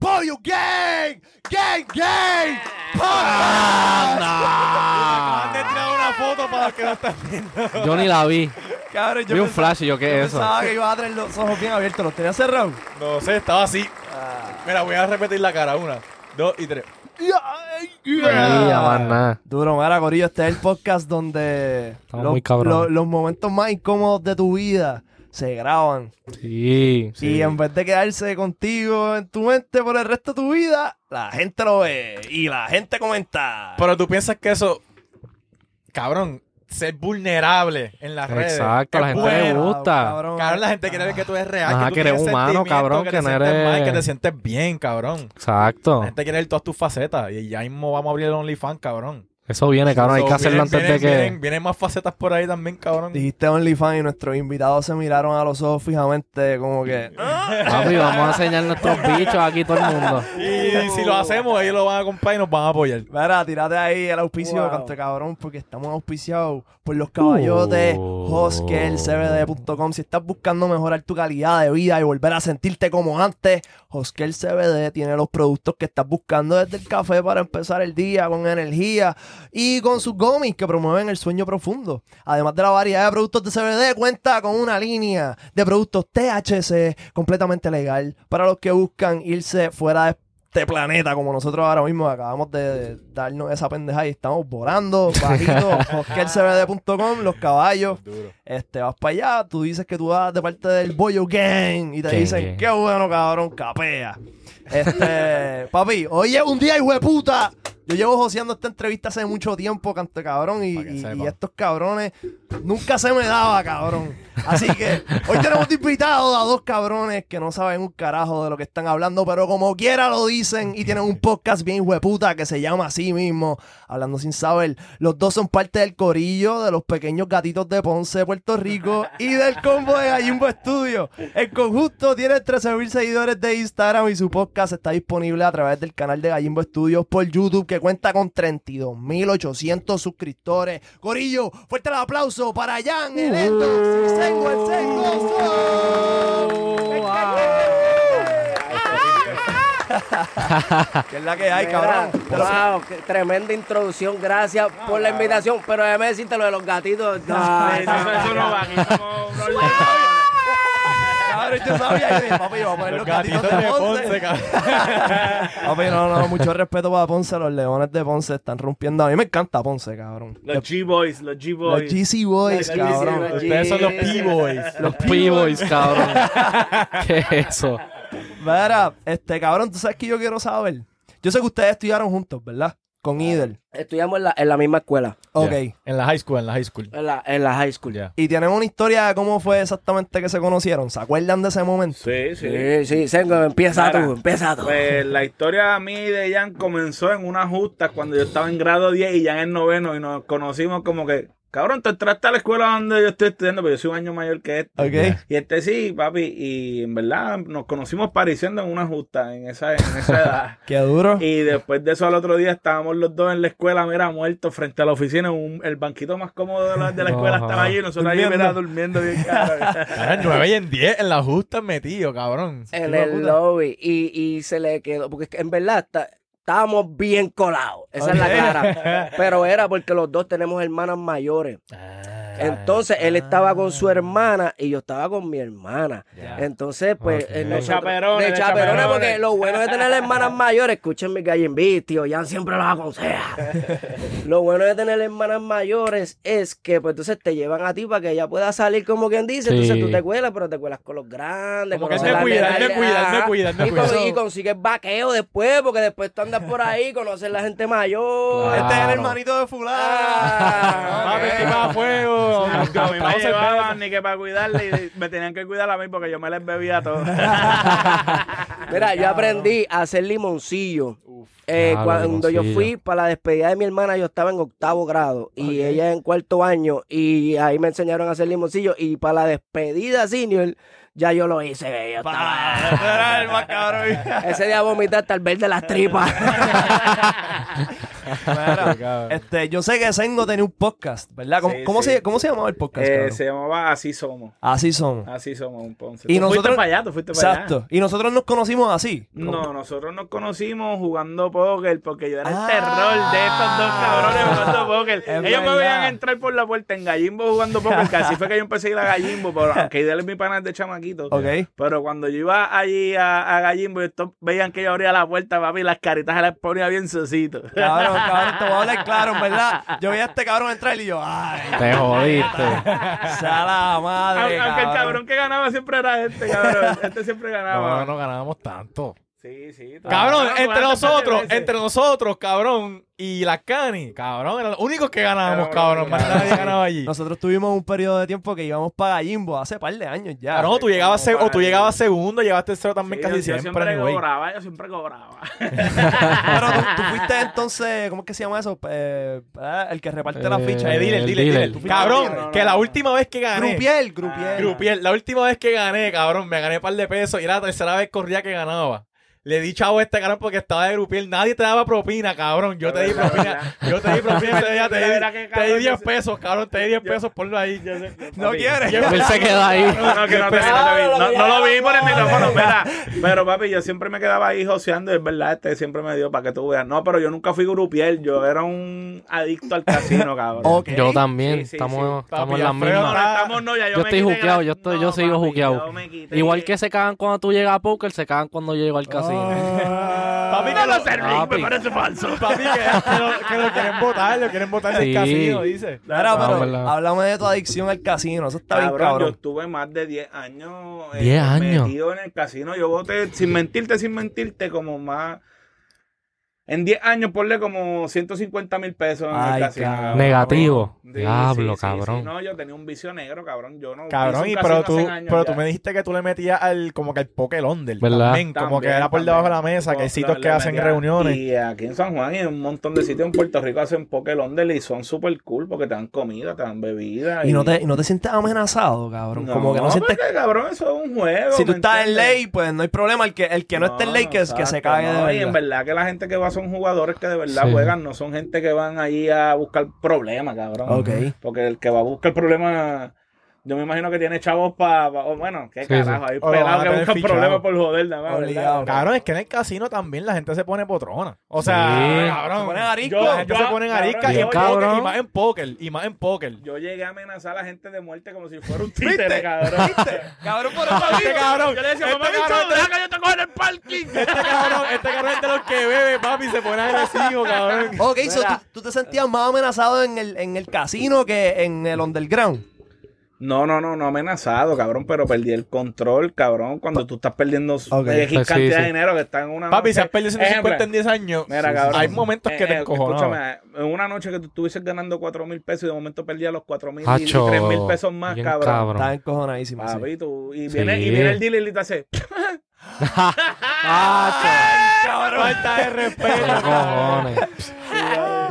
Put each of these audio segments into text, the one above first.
Pollo Gang, Gang, Gang. Acaban de tirar una foto para los que no están viendo. Yo ni la vi. Cabrón, yo Vi un pensaba- flash y yo, ¿qué yo es eso? Pensaba que iba a tener los ojos bien abiertos, los tenía cerrados. No sé, estaba así. Mira, voy a repetir la cara. Una, dos y tres. Ni más nada. Duro, mira, Corillo, este es el podcast donde Estamos los, muy cabrones. los momentos más incómodos de tu vida se graban. Sí. Y en vez de quedarse contigo en tu mente por el resto de tu vida, la gente lo ve y la gente comenta. Pero tú piensas que eso, cabrón, ser vulnerable en las redes. Exacto, a la gente le bueno. gusta. Cabrón. Cabrón, la gente quiere ver que tú eres real, Ajá, que tú que eres humano, cabrón, que, que te no sientes eres- mal, que te sientes bien, cabrón. Exacto. La gente quiere ver todas tus facetas y ya mismo vamos a abrir el OnlyFans, cabrón. Eso viene, cabrón. Hay que hacerlo antes de que. Vienen, vienen más facetas por ahí también, cabrón. Dijiste OnlyFans y nuestros invitados se miraron a los ojos fijamente como que... Papi, vamos a enseñar nuestros bichos aquí todo el mundo. Y si lo hacemos, ellos lo van a comprar y nos van a apoyar. Mira, tírate ahí el auspicio, Wow. canto cabrón, porque estamos auspiciados por los caballotes Uh. hoskelcbd.com. Si estás buscando mejorar tu calidad de vida y volver a sentirte como antes, Hoskel CBD tiene los productos que estás buscando desde el café para empezar el día con energía y con sus gomis que promueven el sueño profundo. Además de la variedad de productos de CBD, cuenta con una línea de productos THC completamente legal para los que buscan irse fuera de este planeta como nosotros ahora mismo. Acabamos de darnos esa pendeja y estamos volando. Bajito hoskelcbd.com los caballos. Este vas para allá tú dices que tú vas de parte del Boyo Gang y te Gang, dicen gang. qué bueno cabrón capea este papi oye un día hijo de puta yo llevo joseando esta entrevista hace mucho tiempo, cante cabrón, y, estos cabrones nunca se me daba, cabrón. Así que hoy tenemos de invitados a dos cabrones que no saben un carajo de lo que están hablando, pero como quiera lo dicen y tienen un podcast bien hueputa que se llama así mismo, Hablando sin saber. Los dos son parte del corillo de los pequeños gatitos de Ponce, Puerto Rico y del combo de Gallimbo Studio. En conjunto tiene 13.000 seguidores de Instagram y su podcast está disponible a través del canal de Gallimbo Studios por YouTube que cuenta con 32.800 suscriptores. Corillo, fuerte el aplauso para Jan, el Endo, Sengo, el Sengo. ¿Qué es la que hay, cabrón? Wow, qué tremenda introducción. Gracias por la invitación. Pero déjame decirte lo de los gatitos. No, Eso, eso no va, aquí leones. Cabrón, yo sabía y dije, papi, vamos a poner los, Los gatitos, de Ponce. Papi, no, no, mucho respeto para Ponce. Los leones de Ponce están rompiendo. A mí me encanta Ponce, cabrón. Los G-Boys, los Los G-Boys. GC Boys, Los cabrón. GC Ustedes son los P-Boys. Los P-Boys, cabrón. ¿Qué es eso? Mira, este cabrón, tú sabes que yo quiero saber. Yo sé que ustedes estudiaron juntos, ¿verdad? Con Idel. Estudiamos en la, en la misma escuela. Ok. En la high school, en la high school. En la, en la high school. Ya. Y tienen una historia de cómo fue exactamente que se conocieron. ¿Se acuerdan de ese momento? Sí, sí. Sí, sí, Sengo, empieza Mira, tú, empieza tú. Pues la historia a mí de Jan comenzó en una justa cuando yo estaba en grado 10 y Jan en noveno y nos conocimos como que, cabrón, te entraste a la escuela donde yo estoy estudiando, pero yo soy un año mayor que este. Ok. Y este sí, papi, y en verdad nos conocimos pareciendo en una justa en esa, en esa edad. Qué duro. Y después de eso al otro día estábamos los dos en la escuela, mira, muertos frente a la oficina, un- el banquito más cómodo de la, de la escuela estaba allí, nosotros ahí, mira, durmiendo bien cabrón. Eran 9 y en 10 en la justa metido, cabrón. en el puta. lobby. Y, y se le quedó, porque en verdad está- estábamos bien colados. Esa es la Ok. clara. Pero era porque los dos tenemos hermanas mayores. Entonces él estaba con su hermana y yo estaba con mi hermana. Entonces, pues. Ok. eh, De nosotros- chaperones, De chaperones, chaperones. porque lo bueno de tener hermanas mayores, escuchen mi gallo tío, Jan siempre los aconseja. lo bueno de tener hermanas mayores es que, pues entonces te llevan a ti para que ella pueda salir como quien dice. Entonces tú te cuelas, pero te cuelas con los grandes. Como que conoces él me las cuida, él me nenas, cuida, él me ajá. cuida, él me Y cuida. con- Y consigues vaqueo después, porque después tú andas por ahí, conoces la gente mayor. Claro. Este es el hermanito de fulano. Ah, Papi, ok. estoy para fuego. A mí me llevaban ni que para cuidarle y me tenían que cuidar a mí porque yo me les bebía todo. Mira, yo aprendí a hacer limoncillo. Eh, Claro, cuando yo fui para la despedida de mi hermana, yo estaba en octavo grado y ella en cuarto año. Y ahí me enseñaron a hacer limoncillo. Y para la despedida senior, ya yo lo hice. yo estaba- Era el más cabrón. Ese día vomité hasta el verde de las tripas. Mira, este, yo sé que Sengo tenía un podcast, ¿verdad? ¿Cómo, Sí, cómo sí. Se, ¿Cómo se llamaba el podcast? Eh, se llamaba Así Somos. Así son. Así somos un Ponce. Y ¿Tú nosotros- fuiste para allá? ¿Tú fuiste para allá? Exacto. Y nosotros nos conocimos así. No, nosotros nos conocimos jugando póker porque yo era el Ah. terror de estos dos cabrones jugando póker. Ellos verdad. me veían entrar por la puerta en Gallimbo jugando póker, que así fue que yo empecé a ir a Gallimbo, pero aunque él es mi pana de chamaquito. Ok. Pero cuando yo iba allí a, a Gallimbo, estos veían que yo abría la puerta, papi, y las caritas se las ponía bien socito. Cabrón, cabrón, te voy a hablar claro, en verdad. Yo vi a este cabrón entrar y yo, ay, Te jodiste. sea la madre. Aunque, aunque el cabrón que ganaba siempre era este, cabrón. Este siempre ganaba. No, no ganábamos tanto. Sí, sí. Cabrón, Cabrón, entre nosotros, entre nosotros, cabrón, y las Cani, cabrón, eran los únicos que ganábamos, Cabrón, cabrón. Más cabrón. nadie ganaba allí. Nosotros tuvimos un periodo de tiempo que íbamos para Gallimbo hace par de años ya. Cabrón, tú llegabas, o tú llegabas segundo, llegaste tercero también Sí, casi yo, yo siempre, cobraba, yo siempre cobraba. Pero tú, tú fuiste entonces, ¿cómo es que se llama eso? Eh, el que reparte la Eh, ficha. Eh, dile, El dile, dealer. Cabrón, el dealer. que la última vez que gané. Grupiel, Grupiel. Grupiel, la última vez que gané, cabrón, me gané un par de pesos y era la tercera vez corría que ganaba. Le di chavo a este cabrón porque estaba de Grupiel. Nadie te daba propina, cabrón. Yo te di propina. Yo te di propina ese día. Te Mira di, te di yo 10 sé- pesos, cabrón. Te di 10 pesos. Ponlo ahí. ¿No quieres? Yo- Él se queda ahí. No, no, que no, te, no, te vi. no, no lo vi por el micrófono, espera. Pero papi, yo siempre me quedaba ahí joseando, es verdad, este siempre me dio para que tú veas. No, pero yo nunca fui grupiel, yo era un adicto al casino, cabrón. Yo también. Sí, sí, estamos, sí. estamos Papi, en las mismas. no estamos, no, ya yo, Yo me estoy juqueado, yo estoy- yo sigo juqueado. Igual que se cagan cuando tú llegas a póker, se cagan cuando yo llego al casino. Papi, No que lo Papi. me parece falso. papi, que, que lo, que lo quieren votar. Lo quieren votar del Sí. casino, dice. No, pero verdad. háblame de tu adicción al casino. Eso está bien Cabrón, yo cabrón. estuve más de 10 años, eh, 10 años. metido en el casino. Yo voté, sin mentirte, sin mentirte, como más. En 10 años, ponle como 150 mil pesos en Ay, el casino. cabrón. Negativo. Sí, Diablo, sí, cabrón. sí. No, yo tenía un vicio negro, cabrón. Yo no Cabrón, y pero tú, pero ya. tú me dijiste que tú le metías al, como que al Poker Under. ¿Verdad? También, como que era por también. debajo de la mesa, que hay sitios que hacen reuniones. Y aquí en San Juan y en un montón de sitios en Puerto Rico hacen Poker Under y son súper cool porque te dan comida, te dan bebida. Y no te, y no te sientes amenazado, cabrón. Como que no sientes. porque, cabrón, eso es un juego. Si tú ¿me estás en entiendes? ley, pues no hay problema. El que, el que no, esté en ley, que, que se cague de no, verdad. Y en verdad que la gente que va son jugadores que de verdad Sí. juegan, no son gente que van ahí a buscar problemas, cabrón. Ok. Porque el que va a buscar problemas, yo me imagino que tiene chavos para. bueno, qué Sí, carajo, sí. hay van pelados que buscan problemas por joder, nada. Cabrón, es que en el casino también la gente se pone potrona. O sea, Sí. cabrón. Se ponen arisco. la gente Yo- se pone en cabrón, arisca y, en póker, y más en póker. Y más en póker. Yo llegué a amenazar a la gente de muerte como si fuera un ¿Viste? títere, cabrón. ¿Viste? Cabrón, por eso Este cabrón. Yo le decía, este mamá, bicho, cabrón, deja que yo te coja en el parking. este cabrón, este cabrón es de los que bebe, papi, se pone agresivo, cabrón. Ok, so, Mira. ¿tú, tú te sentías más amenazado en el, en el casino que en el underground. No, no, no, no amenazado, cabrón, pero perdí el control, cabrón, cuando tú estás perdiendo Ok. X Pues sí, cantidad sí. de dinero que está en una Papi, noche. si has perdido 150 Ejemplo, en 10 años, Mira, cabrón. hay momentos que Eh, te eh, encojonabas. Escúchame, en una noche que tú estuvieses ganando 4 mil pesos y de momento perdías los 4 mil y Hacho, 3 mil pesos más, bien cabrón. cabrón. Estás encojonadísimo. Papi, tú, y, Sí. viene, y viene el dealer y te hace. Falta de respeto, ¿Qué cabrón.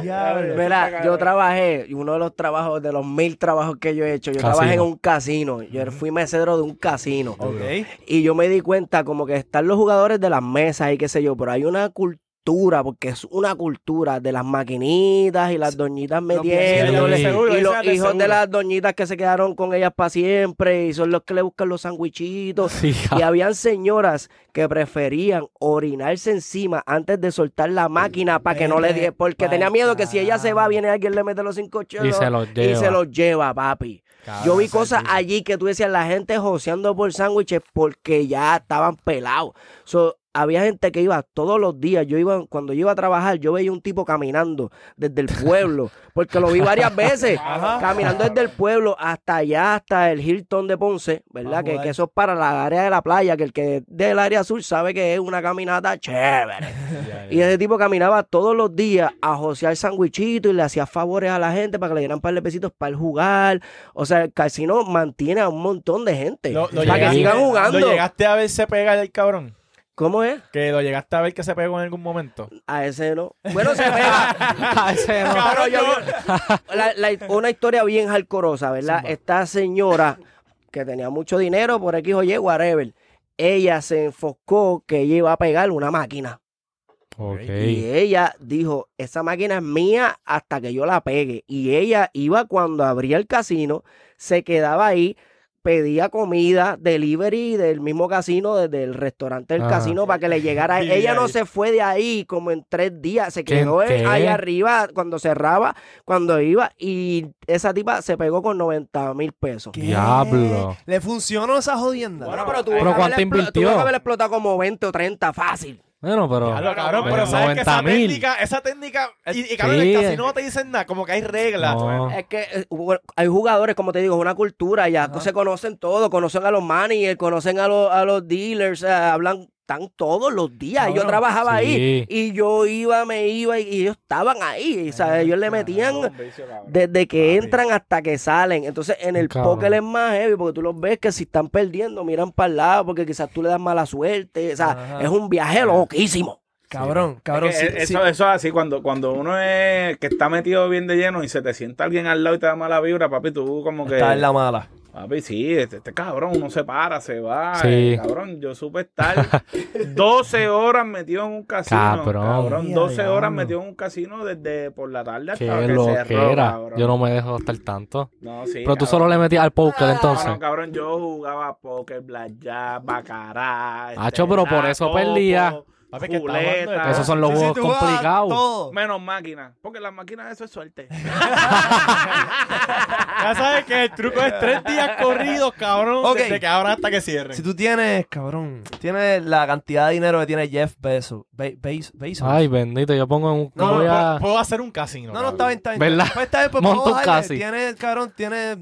Diablo. Mira, yo trabajé, y uno de los trabajos, de los mil trabajos que yo he hecho, yo Casino. trabajé en un casino. Yo fui mesero de un casino. Ok. Y yo me di cuenta como que están los jugadores de las mesas y qué sé yo, pero hay una cultura, porque es una cultura de las maquinitas y las doñitas metiéndole. Sí. Y los de hijos de las doñitas que se quedaron con ellas para siempre y son los que le buscan los sandwichitos. Sí, Y habían señoras que preferían orinarse encima antes de soltar la máquina para que no le die, porque tenía miedo que si ella se va, viene alguien le mete los cinco chelos Y se los y lleva. se los lleva, papi. Yo vi cosas allí que tú decías, la gente joseando por sándwiches porque ya estaban pelados. So, había gente que iba todos los días. Yo iba, cuando yo iba a trabajar, yo veía un tipo caminando desde el pueblo, porque lo vi varias veces, caminando desde el pueblo hasta allá, hasta el Hilton de Ponce, ¿verdad? Que, que eso es para la área de la playa, que el que es del área sur sabe que es una caminata chévere. Y ese tipo caminaba todos los días a josear sandwichitos y le hacía favores a la gente para que le dieran un par de pesitos para el jugar. O sea, el casino mantiene a un montón de gente Lo- lo para que sigan jugando. Lo llegaste a ver se pega el cabrón. ¿Cómo es? Que lo llegaste a ver que se pegó en algún momento. A ese no. Bueno, se pega. A ese no. Pero yo- la- la- una historia bien jalcorosa, ¿verdad? Esta señora que tenía mucho dinero por X o Y, whatever, ella se enfocó que ella iba a pegar una máquina. Ok. Y ella dijo, esa máquina es mía hasta que yo la pegue. Y ella iba cuando abría el casino, se quedaba ahí, pedía comida, delivery del mismo casino, desde el restaurante del Ajá. casino, para que le llegara. Y ella no se fue de ahí como en tres días, se ¿Qué- quedó qué? ahí arriba cuando cerraba, cuando iba. Y esa tipa se pegó con 90 mil pesos. ¿Qué? Diablo. ¿Le funcionó esa jodienda? Bueno, pero tuvo ¿Pero que cuánto invirtió? Tuvo que haber explotado como 20 o 30 fácil. Bueno, pero. Claro, cabrón, pero pero sabes que esa 90,000. técnica, esa técnica, y, y cabrón, Sí. en el casino no te dicen nada, como que hay reglas. No. Es que eh, hay jugadores, como te digo, es una cultura, ya se conocen todos, conocen a los managers, conocen a los, a los dealers, eh, hablan tan todos los días. Yo trabajaba sí. ahí y yo iba, me iba y, y ellos estaban ahí. O sea, ellos le metían desde que entran hasta que salen. Entonces, en el Cabrón. póker es más heavy porque tú los ves que si están perdiendo, miran para el lado porque quizás tú le das mala suerte. O sea, Ajá. es un viaje loquísimo. Cabrón, cabrón. Es que sí, sí. eso, eso es así, cuando, cuando uno es que está metido bien de lleno y se te sienta alguien al lado y te da mala vibra, papi, tú como que... Está en la mala. Papi, sí, este, este cabrón, uno se para, se va. Sí. eh, cabrón, yo supe estar 12 horas metido en un casino. Cabrón. Ya, 12 horas metido en un casino desde por la tarde hasta Qué que lo cerró, que era. cabrón. Yo no me dejo estar tanto. No, sí, Pero tú cabrón. solo le metías al póker No, entonces. no, cabrón, yo jugaba póker, blackjack, bacará. este, Hacho, pero por eso topo, perdía. Papi, que está hablando de fuleta. todo. Esos son los Sí, sí, juegos tú juegas complicados. todo. Menos máquinas, porque las máquinas eso es suerte. Ya sabes que el truco es tres días corridos, cabrón, Ok. desde que abran hasta que cierren. Si tú tienes, cabrón, tienes la cantidad de dinero que tiene Jeff Bezos. Be- Bez- Bezos. Ay, bendito, yo pongo en un. No, voy puedo, a- puedo hacer un casino. no, no, cabrón. está bien, está bien. ¿Verdad? Pues está bien, pues Monta vamos un a darle. casi. Tienes, cabrón, tienes...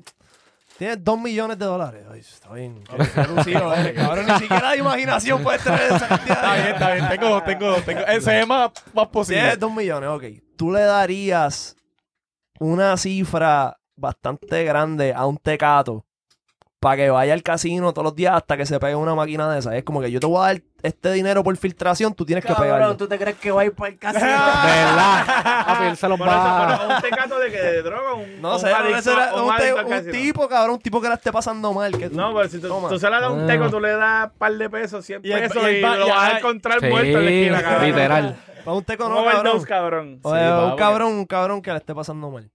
Tienes dos millones de dólares. Ay, está bien. Qué- qué lucido eres, cabrón. Ni siquiera de imaginación puedes tener esa cantidad. Está bien, está bien. Tengo, tengo, tengo. eh, se ve más, más posible. Tienes dos millones, ok. Tú le darías una cifra bastante grande a un tecato para que vaya al casino todos los días hasta que se pegue una máquina de esa. Es como que yo te voy a dar este dinero por filtración, tú tienes que pegarlo. Cabrón, ¿tú te crees que va a ir para el casino? ¿Verdad? Él se los va. bueno, un tecato de que de droga, un, No un sé, adicto- ese era un te- tipo, cabrón, un tipo que la esté pasando mal. Que tú- No, pero si tú, tú se le das un Ah. teco, tú le das un par de pesos, 100 Y pesos y y, el ba- lo vas a encontrar Sí, muerto en la esquina, cabrón. literal. para un teco no, cabrón. cabrón. Sí, un cabrón, un cabrón que le esté pasando mal.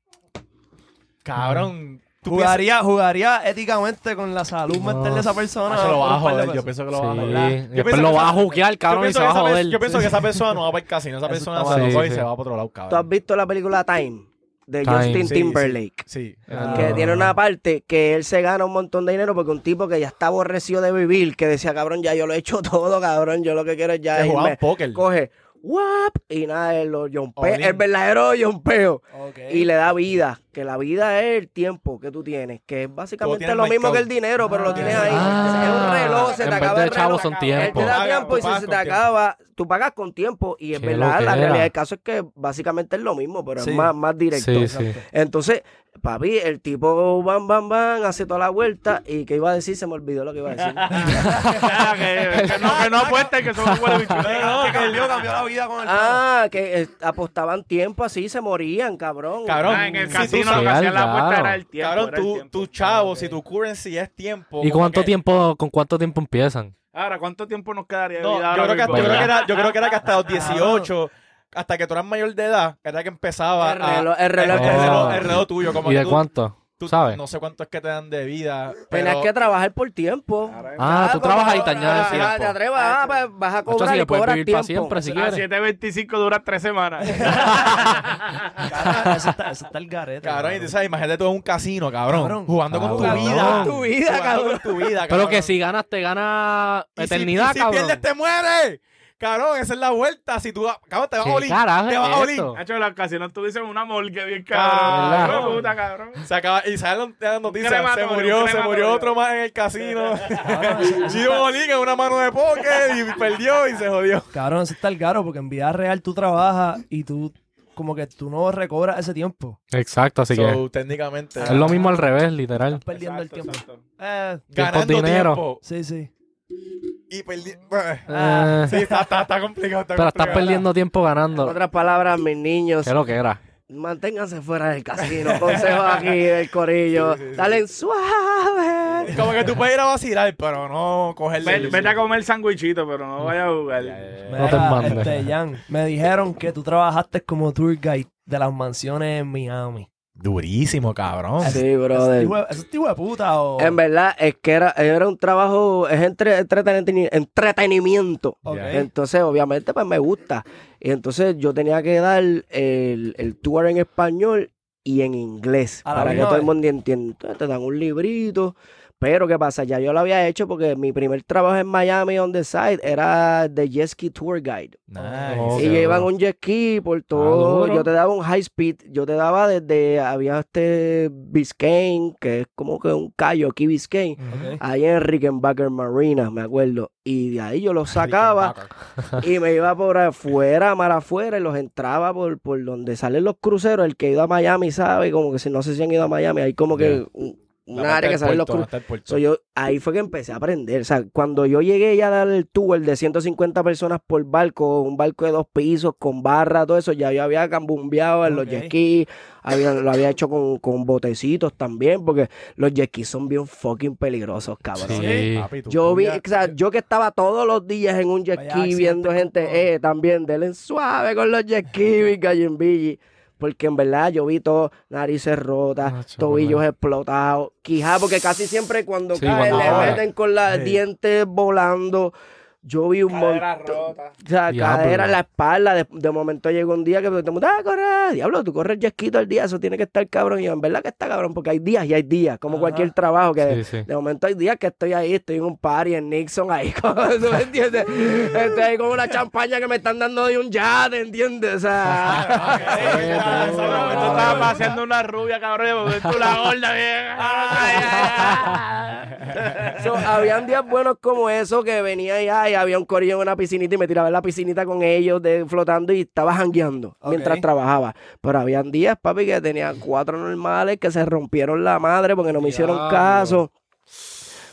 Cabrón. Tú Jugaría, jugaría éticamente con la salud No. mental de esa persona. Ah, se lo va a joder. Yo pienso que lo Sí, va a joder. Yo después lo va a Yo cabrón, y se va a joder. yo pienso que esa persona no va para el casino. Esa persona se lo coge y Sí, se sí. va para otro lado, ¿Tú has cabrón. visto la película Time? De Time. Justin Sí, Timberlake. Sí. Ah. Que tiene una parte que él se gana un montón de dinero porque un tipo que ya está aborrecido de vivir, que decía, cabrón, ya yo lo he hecho todo, cabrón, yo lo que quiero es ya Que irme. póker. Coge, ¡wap! Y nada, él in. el verdadero yompeo. Ok. Y le da vida, que la vida es el tiempo que tú tienes, que es básicamente lo mismo que el dinero, pero lo tienes ahí. Ah, es un reloj, se te acaba de el chavos reloj. son Él tiempo. te da tiempo y si se te tiempo. acaba, tú pagas con tiempo y es verdad, la realidad del caso es que básicamente es lo mismo, pero Sí. es más, más directo. Sí, sí. Entonces, papi, el tipo bam, bam, bam, hace toda la vuelta y que iba a decir, se me olvidó lo que iba a decir. que, que no, que no apuesten, que son un huele bicho. Que cambió, cambió la vida con el ah, que eh, apostaban tiempo así, se morían, cabrón. Cabrón, Ah, en el si casino lo que hacían la apuesta era el tiempo. Cabrón, tu, tiempo. tu chavo, si tu currency es tiempo. ¿Y cuánto que- tiempo, con cuánto tiempo empiezan? Ahora, ¿cuánto tiempo nos quedaría de No, yo ahora creo, que, yo, mismo? creo que era, yo creo que era que hasta los 18, hasta que tú eras mayor de edad, era que empezaba El a- reloj- el reloj el, empezaba. reloj- el reloj tuyo. Como ¿Y que de tú- cuánto? tú- ¿Sabes? No sé cuánto es que te dan de vida. Tenías Pero, que trabajar por tiempo. Ah, tú trabajas y te añades ah, tiempo. Te atrevas, ah, pues vas a Esto cobrar sí y cobras vivir tiempo. para siempre si A quieres. 7.25 dura tres semanas. Eso está, eso está el garete. cabrón, y tú sabes, imagínate tú en un casino, cabrón, Cabrón. jugando con tu Cabrón. vida. Tu vida, Jugando cabrón. con tu vida, Pero que si ganas, te gana Y si- eternidad, y si, cabrón. pierdes, te mueres. Cabrón, esa es la vuelta. Si tú, cabrón, te vas a ¿Qué olir. carajo Te vas a olir. Hacho, las casinos tuviesen una morgue bien cabrón. puta, cabrón. Se acaba, y sale la noticia, se murió, se murió otro más en el casino. Gio Bolín en una mano de póker y perdió y se jodió. Cabrón, eso está el caro porque en vida real tú trabajas y tú, como que tú no recobras ese tiempo. Exacto, así que técnicamente. es lo mismo al revés, literal. Estás perdiendo Exacto, el tiempo. Eh, ganando dinero. tiempo. sí, sí. Y perdi... Eh, Sí, está, está, está complicado. Está pero estás perdiendo tiempo En ganando. otras palabras, mis niños, ¿Qué es lo que era? manténganse fuera del casino. Consejo aquí del corillo. Dale suave, Como que tú puedes ir a vacilar, pero no coger Ve- Vete a comer sandwichito, pero no vayas a jugar. No te mandes. este, Jan, me dijeron que tú trabajaste como tour guide de las mansiones en Miami. Durísimo, cabrón. Sí, ¿Eso brother. es tipo de- ¿Eso es tipo de puta o...? En verdad, es que era, era un trabajo, es entre, entreteni- entretenimiento. Ok. Entonces, obviamente, pues me gusta. Y entonces yo tenía que dar el, el tour en español y en inglés. A Para que todo el mundo entienda. Entonces, te dan un librito. Pero, ¿qué pasa? Ya yo lo había hecho porque mi primer trabajo en Miami on the side era de jet ski tour guide. Nice. Ok. y yo iba en un jet ski por todo. yo te daba un high speed. Yo te daba desde. Había este Biscayne, que es como que un callo aquí Biscayne. Ahí en Rickenbacker Marina, me acuerdo. Y de ahí yo los sacaba y me iba por afuera, mar afuera, y los entraba por, por donde salen los cruceros. El que ha ido a Miami sabe, como que si no sé si han ido a Miami, hay como que Yeah. un, un Parte área que salen los cruceros. So, yo, ahí fue que empecé a aprender. O sea, cuando yo llegué ya a dar el tour de 150 personas por barco, un barco de dos pisos, con barra, todo eso, ya yo había cambumbeado en los jet skis, había, lo había hecho con, con botecitos también, porque los jet skis son bien fucking peligrosos, cabrón. Sí. Papi, tú Yo vi, o sea, yo que estaba todos los días en un jet ski viendo gente, eh, también, denle suave con los jet skis. Porque en verdad yo vi todo, narices rotas, tobillos explotados, quijá, porque casi siempre cuando Sí, cuando le meten con los Sí. dientes volando. Yo vi un Cadera montón. rota. O sea, Diablo. cadera en la espalda. De, de momento llegó un día que el mundo, ah, corre, diablo, tú corres todo el día, eso tiene que estar cabrón. Y yo, en verdad que está cabrón, porque hay días y hay días, como Ajá. cualquier trabajo que Sí, sí. de momento hay días que estoy ahí, estoy en un party en Nixon ahí, como- ¿tú me entiendes? Estoy ahí con una champaña que me están dando de un yate, ¿entiendes? O sea, Tú estabas paseando una rubia, cabrón, porque tú la gorda, vieja. so, habían días buenos como eso que venía allá y había un corillo en una piscinita y me tiraba en la piscinita con ellos de, flotando y estaba jangueando mientras trabajaba. Pero habían días, papi, que tenía cuatro normales que se rompieron la madre porque no me hicieron caso.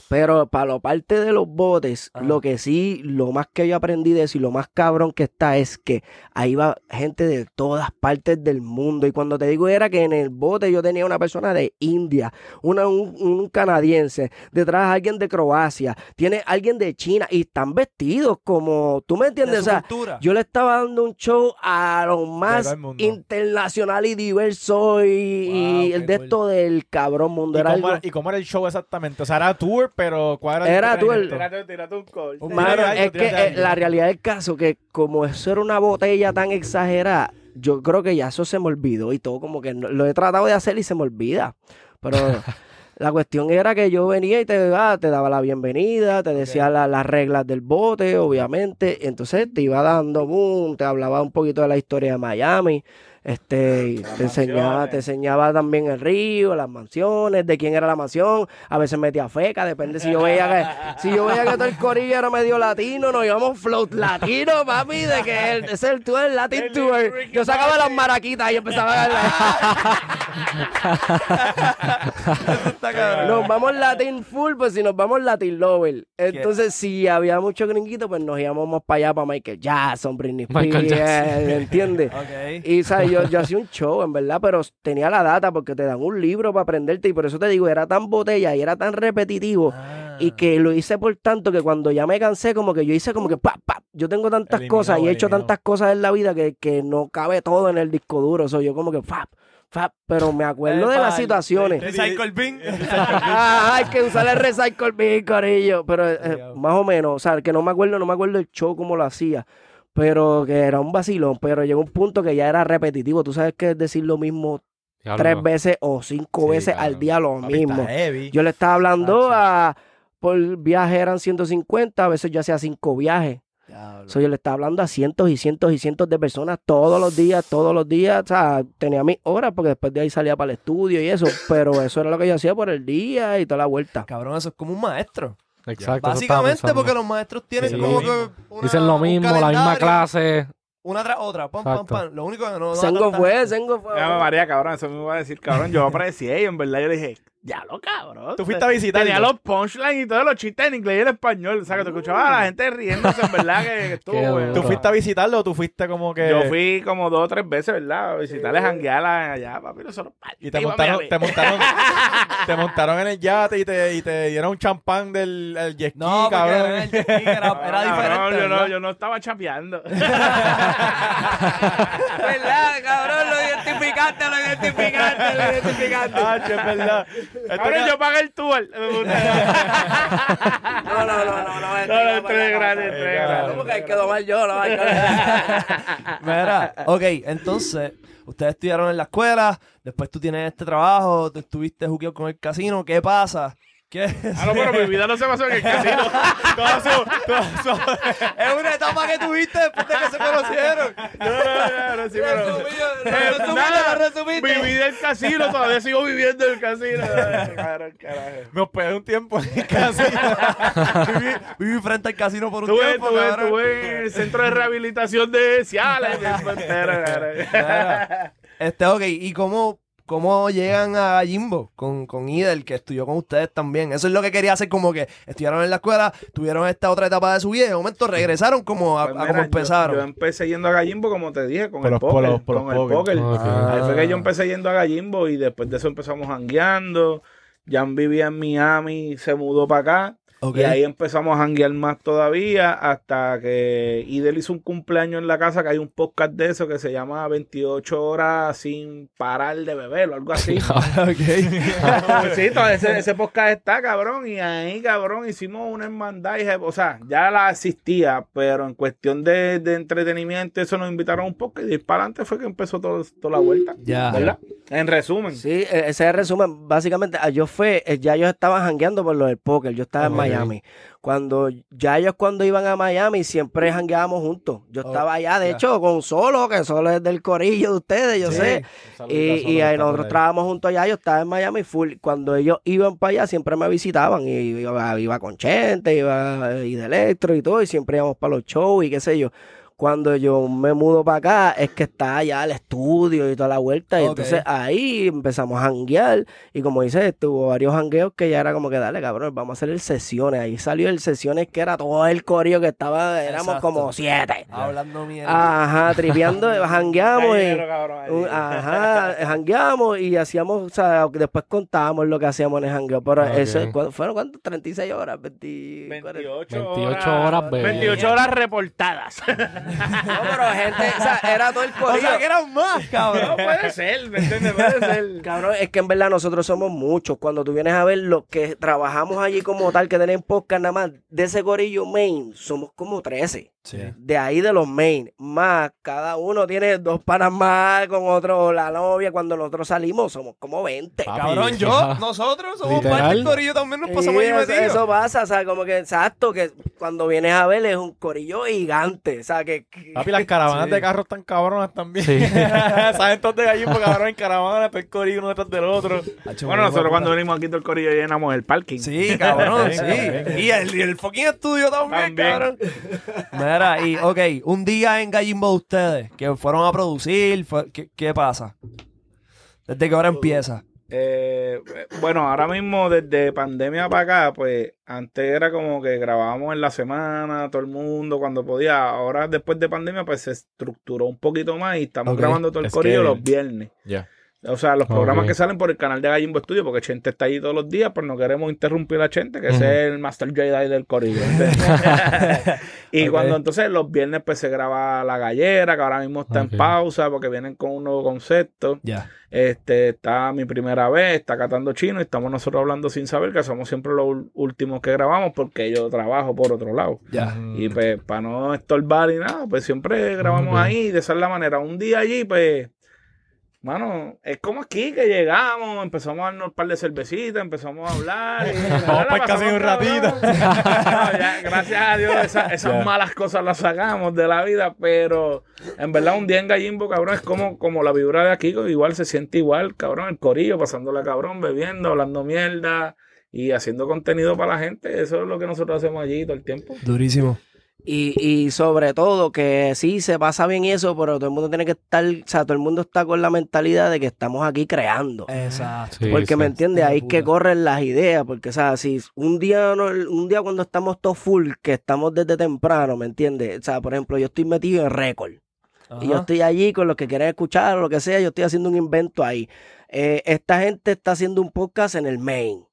Pero para lo parte de los botes, lo que sí, lo más que yo aprendí de eso y lo más cabrón que está es que ahí va gente de todas partes del mundo. Y cuando te digo era que en el bote yo tenía una persona de India, una, un, un canadiense, detrás alguien de Croacia, tiene alguien de China y están vestidos como, ¿tú me De entiendes? O sea, yo le estaba dando un show a lo más internacional y diverso y, el de cool. esto del cabrón mundo. ¿Y Era cómo, algo... ¿Y cómo era el show exactamente? O sea, era tour, pero ¿cuál era el? Tírate, un call. Mano, Tírate algo, es que eh, la realidad del caso que como eso era una botella tan exagerada, yo creo que ya eso se me olvidó y todo como que no- lo he tratado de hacer y se me olvida. Pero la cuestión era que yo venía y te, ah, te daba la bienvenida, te decía la- las reglas del bote, obviamente. Entonces te iba dando, boom, te hablaba un poquito de la historia de Miami. Este, Las te enseñaba, mansiones. te enseñaba también el río, las mansiones, de quién era la mansión, a veces metía feca, depende si yo veía que, si yo veía que todo el corillo era medio latino, nos íbamos float latino, papi, de que el, ese es el tour, el Latin El Tour. Ricky Yo sacaba las maraquitas y empezaba a darle. Nos vamos Latin full, pues si nos vamos Latin lover. Entonces, si había mucho gringuito, pues nos íbamos más para allá, para Michael Jackson, Britney Michael Spears, ¿entiendes? Ok. Y ¿sabes? Yo, yo hacía un show, en verdad, pero tenía la data porque te dan un libro para aprenderte y por eso te digo, era tan botella y era tan repetitivo Ah. y que lo hice por tanto que cuando ya me cansé, como que yo hice como que, pa, pa, yo tengo tantas Eliminado, cosas y he hecho eliminado. tantas cosas en la vida que, que no cabe todo en el disco duro. Soy yo como que, fap, fap, pero me acuerdo de las situaciones. Recycle bin. Ah, hay que usar el recycle bin, corillo. Pero eh, más o menos, o sea, que no me acuerdo, no me acuerdo el show como lo hacía. Pero que era un vacilón. Pero llegó un punto que ya era repetitivo. Tú sabes que es decir lo mismo Diablo. tres veces o cinco Sí, veces claro. al día lo Papi, mismo. Yo le estaba hablando Ah, a. Por viaje eran 150, a veces yo hacía cinco viajes. So, yo le estaba hablando a cientos y cientos y cientos de personas todos los días, todos los días. O sea, tenía mis horas porque después de ahí salía para el estudio y eso. Pero eso era lo que yo hacía por el día y toda la vuelta. Cabrón, eso es como un maestro. Exacto. Básicamente porque los maestros tienen Sí. como que una- Dicen lo un mismo, la misma calendario. clase. una tras otra, pam, pam, Exacto. pam. Lo único que no Sengo fue, Sengo fue. Ave María, cabrón, eso me iba a decir, cabrón. Yo aprecié y en verdad yo le dije, ya lo cabrón. Tú fuiste a visitar. Tenía los punchlines y todos los chistes en inglés y en español. O sea, que te escuchaba a la gente riéndose, en verdad, que, estuvo. ¿Tú fuiste a visitarlo o tú fuiste como que.? Yo fui como dos o tres veces, ¿verdad? A visitarles, janguear allá, papi. Nosotros Y te montaron, te montaron, te montaron en el yate y te, y te dieron un champán del el jet ski, No, cabrón. era, el jet ski, era, diferente. yo, no, yo no estaba chapeando. ¿Verdad, cabrón? Lo identificaste, lo identificaste, lo identificaste. Ah, che, es verdad. Ca- yo pagué el tour. No, no, no, no, no. No, no, entré gratis, entré gratis. ¿Cómo que quedó mal yo? No, Mira, ok, entonces, ustedes estudiaron en la escuela, después tú tienes este trabajo, tú estuviste jugueado con el casino, ¿qué pasa? ¿Qué es? Ah, no, pero mi vida no se pasó en el casino. Toda su- toda su- es una etapa que tuviste después de que se conocieron. No, no, no, no, sí, pero... Resumido, resumiste, lo resumiste. Viví del casino, todavía sigo viviendo casino. Ay, cabrón, carajo. Me hospedé un tiempo en el casino. viví, viví frente al casino por un Tuve, tiempo, tuve, cabrón. tuve en el centro de rehabilitación de Ciales. Este, ok, ¿y cómo, cómo llegan a Jimbo con, con Idel, que estudió con ustedes también? Eso es lo que quería hacer, como que estudiaron en la escuela, tuvieron esta otra etapa de su vida y de momento regresaron como a, Pues a como yo- empezaron. Yo, empecé yendo a Gallimbo, como te dije, con Por el los- por póker. los- por los con el póker. Ahí fue que yo empecé yendo a Gallimbo y después de eso empezamos jangueando. Jan vivía en Miami, se mudó para acá. Y ahí empezamos a janguear más todavía hasta que Idel hizo un cumpleaños en la casa, que hay un podcast de eso que se llama 28 horas sin parar de beber o algo así. Ok. sí, todo ese, ese podcast está, cabrón, y ahí, cabrón, hicimos una hermandad, y, o sea, ya la existía, pero en cuestión de, de entretenimiento, eso nos invitaron un poco, y para adelante fue que empezó todo, toda la vuelta, Ya. ¿verdad? En resumen. Sí, eh, ese es el resumen. Básicamente, ah, yo fue, eh, ya ellos estaban jangueando por lo del póker. Yo estaba en Miami. Cuando, ya ellos cuando iban a Miami, siempre jangueábamos juntos. Yo Oh, estaba allá, de hecho, con Solo, que Solo es del corillo de ustedes, yo Sí. sé. Y, y ahí nosotros trabajamos juntos allá, yo estaba en Miami full. Cuando ellos iban para allá, siempre me visitaban. Y iba, iba con Chente, iba y de Electro y todo, y siempre íbamos para los shows y qué sé yo. Cuando yo me mudo para acá, es que está allá el estudio y toda la vuelta. Y entonces ahí empezamos a janguear. Y como dices, tuvo varios jangueos que ya era como que, dale, cabrón, vamos a hacer el sesiones. Ahí salió el sesiones que era todo el corillo que estaba, éramos Exacto. como siete. Hablando mierda. Ajá, tripeando, jangueamos y... Cabrón, Ajá, jangueamos y hacíamos, o sea, después contábamos lo que hacíamos en el jangueo, pero Ok. eso, ¿cu- ¿fueron cuántos? 36 horas, 20, 28, 28 horas, bebé. 28 horas reportadas. No, pero gente, o sea, era todo el o corillo. sea, que eran más, no cabrón. puede ser, ¿me entiendes? Puede ser. Cabrón, es que en verdad nosotros somos muchos. Cuando tú vienes a ver los que trabajamos allí como tal, que tienen podcast nada más, de ese corillo main, somos como 13. Sí. De ahí de los main. Más, cada uno tiene dos panas más con otro, la novia. Cuando nosotros salimos, somos como 20. Papi, Cabrón, yo, nosotros somos Literal. parte del corillo también, nos pasamos Sí, ahí eso, metidos. eso pasa, o sea, como que exacto, que cuando vienes a ver es un corillo gigante, o sea, que... Papi, las caravanas Sí. de carros están cabronas también. Sí. Saben todos de gallimbo, cabrón, en caravana, todo el corillo uno detrás del otro. Bueno, nosotros cuando venimos aquí todo el corillo llenamos el parking. Sí, cabrón, sí. También. Y el, y el fucking estudio también, También. cabrón. Mira, y, ok, un día en Gallimbo de ustedes, que fueron a producir, fue- ¿qué, qué pasa? ¿Desde qué hora empieza? Eh, bueno, ahora mismo desde pandemia para acá, pues antes era como que grabábamos en la semana, todo el mundo cuando podía. Ahora después de pandemia, pues se estructuró un poquito más y estamos grabando todo el Es corillo que- los viernes. Ya. O sea, los programas que salen por el canal de Gallimbo Studio, porque Chente está ahí todos los días, pues no queremos interrumpir a Chente, que es el Master Jedi del. ¿entiendes? y cuando entonces los viernes pues se graba La Gallera, que ahora mismo está en pausa porque vienen con un nuevo concepto. Ya. Este, está mi primera vez, está catando chino y estamos nosotros hablando sin saber que somos siempre los últimos que grabamos porque yo trabajo por otro lado. Ya. Y pues para no estorbar y nada, pues siempre grabamos ahí y de esa es la manera. Un día allí, pues, mano, es como aquí que llegamos, empezamos a darnos un par de cervecitas, empezamos a hablar. Y, Vamos pa'l casino un ratito. No, ya, gracias a Dios, esa- esas malas cosas las sacamos de la vida, pero en verdad un día en Gallimbo, cabrón, es como, como la vibra de aquí, igual se siente igual, cabrón, el corillo, pasándola cabrón, bebiendo, hablando mierda y haciendo contenido para la gente. Eso es lo que nosotros hacemos allí todo el tiempo. Durísimo. Y, y sobre todo que sí se pasa bien y eso, pero todo el mundo tiene que estar, o sea, todo el mundo está con la mentalidad de que estamos aquí creando. Exacto. Sí, porque sí. me entiendes, ahí que puta. corren las ideas, porque o sea, si un día no- un día cuando estamos todos full, que estamos desde temprano, ¿me entiendes? O sea, por ejemplo, yo estoy metido en récord. Y yo estoy allí con los que quieren escuchar o lo que sea, yo estoy haciendo un invento ahí. Eh, esta gente está haciendo un podcast en el main.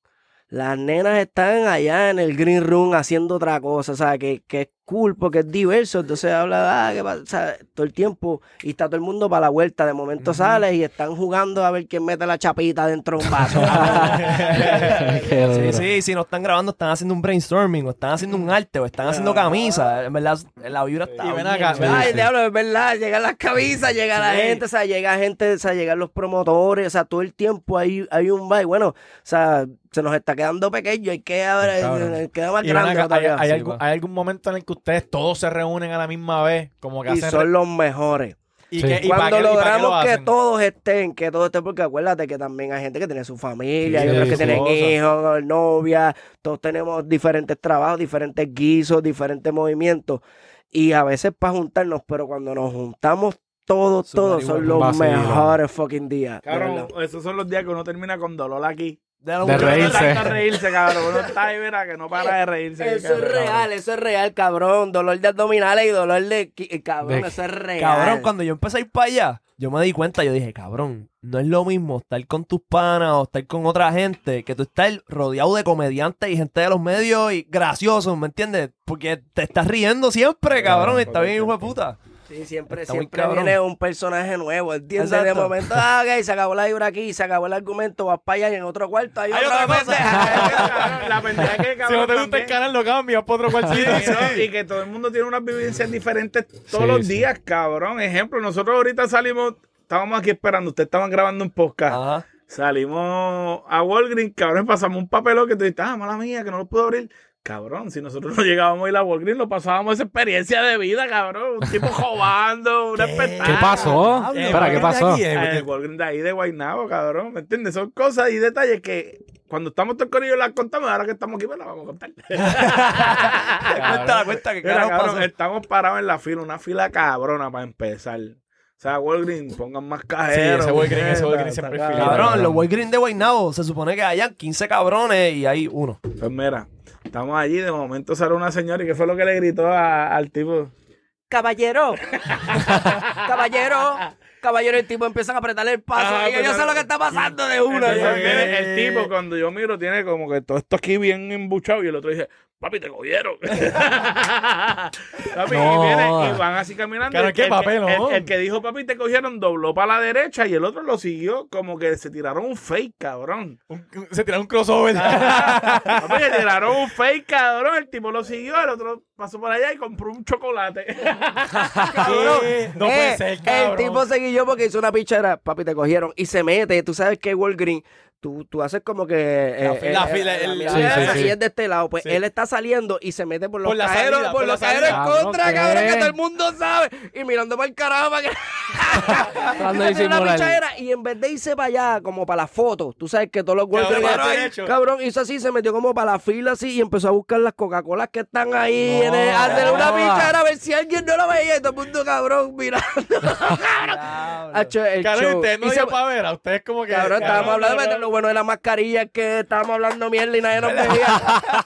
Las nenas están allá en el green room haciendo otra cosa, o sea, que, que es cool porque es diverso. Entonces habla, ah, ¿qué pasa? Todo el tiempo y está todo el mundo para la vuelta. De momento sales y están jugando a ver quién mete la chapita dentro de un vaso. Sí, sí, si no están grabando, están haciendo un brainstorming, o están haciendo un arte, o están haciendo camisas. En verdad, la vibra está. Y ven bien acá, chévere. Ay, diablo, es verdad, llegan las camisas, llega la Sí. gente, o sea, llega gente, o sea, llegan los promotores, o sea, todo el tiempo hay, hay un baile. Bueno, o sea, se nos está quedando pequeño, hay que Cabrón. queda más grande acá, ¿hay, todavía. hay Sí, algún, pa. hay algún momento en el que ustedes todos se reúnen a la misma vez? Como que y hacen... son los mejores. y Sí. que- y para Cuando logramos lo que todos estén, que todos estén, porque acuérdate que también hay gente que tiene su familia, Sí, hay otros que tienen cosa. hijos, novia, todos tenemos diferentes trabajos, diferentes guisos, diferentes movimientos. Y a veces para juntarnos, pero cuando nos juntamos todos, todos son los mejores fucking días. verdad. esos son los días que uno termina con dolor aquí. De De reírse. Tanto reírse, cabrón. Uno está ahí, mira, que no para de reírse. Eso es cabrón. real, eso es real, cabrón. Dolor de abdominales y dolor de... qui- Cabrón, De- eso es real. Cabrón, cuando yo empecé a ir para allá, yo me di cuenta, yo dije, cabrón, no es lo mismo estar con tus panas o estar con otra gente que tú estar rodeado de comediantes y gente de los medios y graciosos, ¿me entiendes? Porque te estás riendo siempre, cabrón, y está bien, hijo de puta. Sí, siempre, Está siempre viene un personaje nuevo, ¿entiendes? De Exacto. momento, ah, ok, se acabó la vibra aquí, se acabó el argumento, vas para allá y en otro cuarto hay, Hay otra, otra cosa. pendeja. La pendeja es que, Si cabrón, no te gusta también- el canal, lo cambias por otro cuartito. Sí, ¿no? Y que todo el mundo tiene unas vivencias diferentes todos Sí, los sí. días, cabrón. Ejemplo, nosotros ahorita salimos, estábamos aquí esperando, ustedes estaban grabando un podcast. Ajá. Salimos a Walgreens, cabrón, pasamos un papelón que tú dices, ah, mala mía, que no lo puedo abrir. Cabrón, si nosotros no llegábamos a ir a Walgreens, lo pasábamos esa experiencia de vida, cabrón. Un tipo robando, un espectáculo. ¿Qué pasó? Eh, Espera, ¿qué ¿por pasó? aquí, eh? El Walgreens de ahí de Guaynabo, cabrón, ¿me entiendes? Son cosas y detalles que cuando estamos todos con ellos las contamos, ahora que estamos aquí, pues las vamos a contar. Cuenta, cuenta, que Mira, carajo cabrón, pasó. estamos parados en la fila, una fila cabrona para empezar. O sea, Walgreens, pongan más Sí, cajeros. ese Walgreens, ese Walgreens siempre es cabrón. Cabrón, los Walgreens de Guaynabo se supone que hayan 15 cabrones y hay uno. Pues mira, estamos allí, de momento sale una señora y ¿qué fue lo que le gritó a- al tipo? Caballero, caballero, caballero, el tipo empieza a apretarle el paso Ah, y yo pero- sé lo que está pasando de una. Entonces, viene el tipo, cuando yo miro, tiene como que todo esto aquí bien embuchado y el otro dice, papi, te cogieron. papi, No. y, viene, y van así caminando. Claro, el, qué el que- papel, ¿no? el- el que dijo, papi, te cogieron, dobló para la derecha y el otro lo siguió como que se tiraron un fake, cabrón. Un- se tiraron un crossover. papi, le tiraron un fake, cabrón. El tipo lo siguió, el otro pasó por allá y compró un chocolate. Cabrón. No eh, puede ser, cabrón. El tipo se guilló porque hizo una pichera, papi, te cogieron y se mete. Tú sabes que Walgreens, tú, tú haces como que. La eh, fila, la fila, el- Sí, sí, así sí. es de este lado. Pues Sí. él está saliendo y se mete por los Por cajeros, salida, por por los cajeros en contra, Cabrón, cabrón, que todo el mundo sabe. Y mirando para el carajo para que. Una y en vez de irse para allá, como para la foto, tú sabes que todos los Cabrón, Ay, derecho. Cabrón, hizo así, se metió como para la fila así y empezó a buscar las Coca-Colas que están ahí. en el, hacer una no. pichadera a ver si alguien no lo veía. Y todo el mundo, cabrón, mirando. Hacho, el Cabrón, show. ustedes no dio para ver. A ustedes como que. Cabrón, estábamos hablando de cabrón. Lo bueno de la mascarilla es que estábamos hablando mierda y nadie nos veía.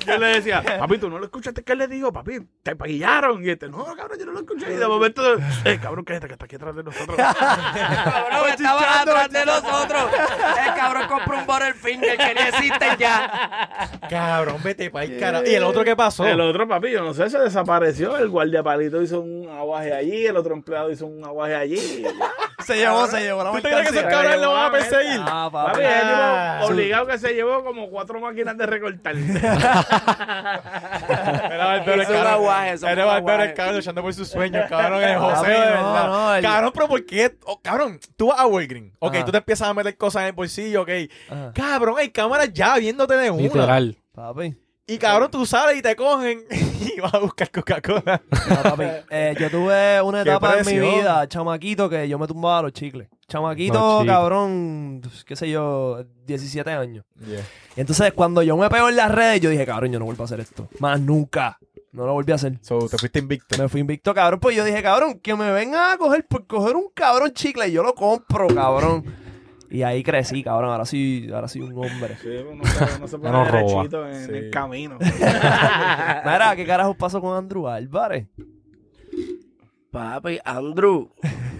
Yo le decía, papi, ¿tú no lo escuchaste que él le dijo? Papi, te paguillaron. Y este, no, cabrón, yo no lo escuché. Y de momento, eh, cabrón, cállate, que está aquí atrás de nosotros. cabrón, estaba atrás de nosotros. El cabrón compró un Butterfinger que ni existe ya. Cabrón, vete para el carajo. ¿Y el otro qué pasó? El otro, papi, yo no sé, se desapareció. El guardiapalito hizo un aguaje allí, el otro empleado hizo un aguaje allí. Se llevó, se llevó la ¿Tú te crees que esos cabrones lo van a perseguir? Ah, Papi, papi. Ah. tipo obligado que se llevó como cuatro máquinas de recortar. Era Barbero el cabrón. aguaje, eso es Era Barbero el cabrón luchando por sus sueños, cabrón. El Papi, José, de verdad. no, el- Cabrón, pero ¿por qué? Oh, cabrón, tú vas a Walgreens. Ok, Ajá. tú te empiezas a meter cosas en el bolsillo, ok. Ajá. Cabrón, hay cámaras ya viéndote de una. Literal. Papi. Y cabrón, tú sales y te cogen y vas a buscar Coca-Cola. No, papi. Eh, yo tuve una etapa en mi vida, chamaquito, que yo me tumbaba los chicles. Chamaquito, No, chico. cabrón, qué sé yo, 17 años. Y entonces cuando yo me pego en las redes, yo dije, cabrón, yo no vuelvo a hacer esto. Más nunca. No lo volví a hacer. So, te fuiste invicto. Me fui invicto, cabrón. Pues yo dije, cabrón, que me vengan a coger por coger un cabrón chicle y yo lo compro, cabrón. Y ahí crecí, cabrón. Ahora sí, ahora sí un hombre. Sí, uno se, uno se pone No derechito en Sí. el camino. Mira, ¿qué carajo pasó con Andrew Álvarez? Papi, Andrew,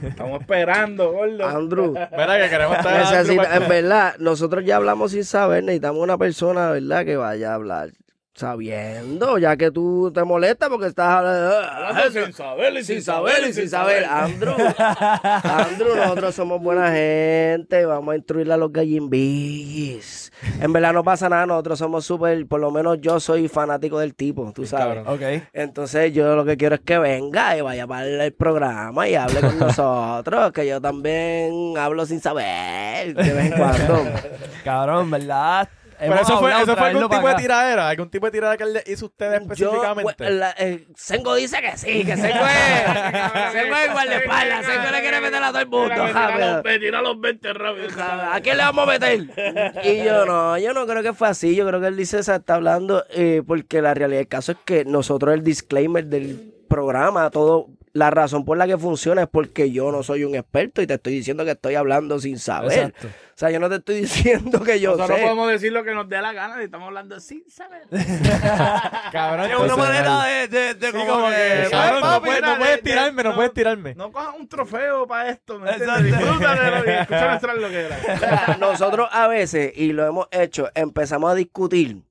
Estamos esperando, gordo. Andrew. Mira que queremos estar Necesita- en verdad, nosotros ya hablamos sin saber, necesitamos una persona, ¿verdad? Que vaya a hablar sabiendo, ya que tú te molestas porque estás hablando sin saber y sin saber y sin saber. Andrew, Andrew, nosotros somos buena gente, vamos a instruir a los gallimbis. En verdad no pasa nada, nosotros somos súper, por lo menos yo soy fanático del tipo, tú sabes. cabrón. Ok. Entonces yo lo que quiero es que venga y vaya para el programa y hable con nosotros, que yo también hablo sin saber de vez en cuando. Cabrón, ¿verdad? Pero eso fue, eso fue algún tipo de tiradera. Algún tipo de tiradera que él le hizo a ustedes Yo, específicamente. pues, la- eh, Sengo dice que sí, que Sengo es, Sengo es guardaespaldas, Sengo le quiere meter a todo el mundo. rápido. Tira los 20 rápido. ¿A quién le vamos a meter? Y yo no, yo no creo que fue así. Yo creo que él dice, se está hablando, eh, porque la realidad del caso es que nosotros, el disclaimer del programa, todo, la razón por la que funciona es porque yo no soy un experto y te estoy diciendo que estoy hablando sin saber. Exacto. O sea, yo no te estoy diciendo que yo Nosotros sé. podemos decir lo que nos dé la gana y estamos hablando sin saber. Cabrón, Es una manera de, de, de Sí, como, como que... que, cabrón, no puedes, no era puedes de- de- tirarme, no no. puedes tirarme. No cojas un trofeo para esto, ¿me entiendes? Exacto. Disfrútatelo y escucha nuestras loqueras. O sea, nosotros a veces, y lo hemos hecho, empezamos a discutir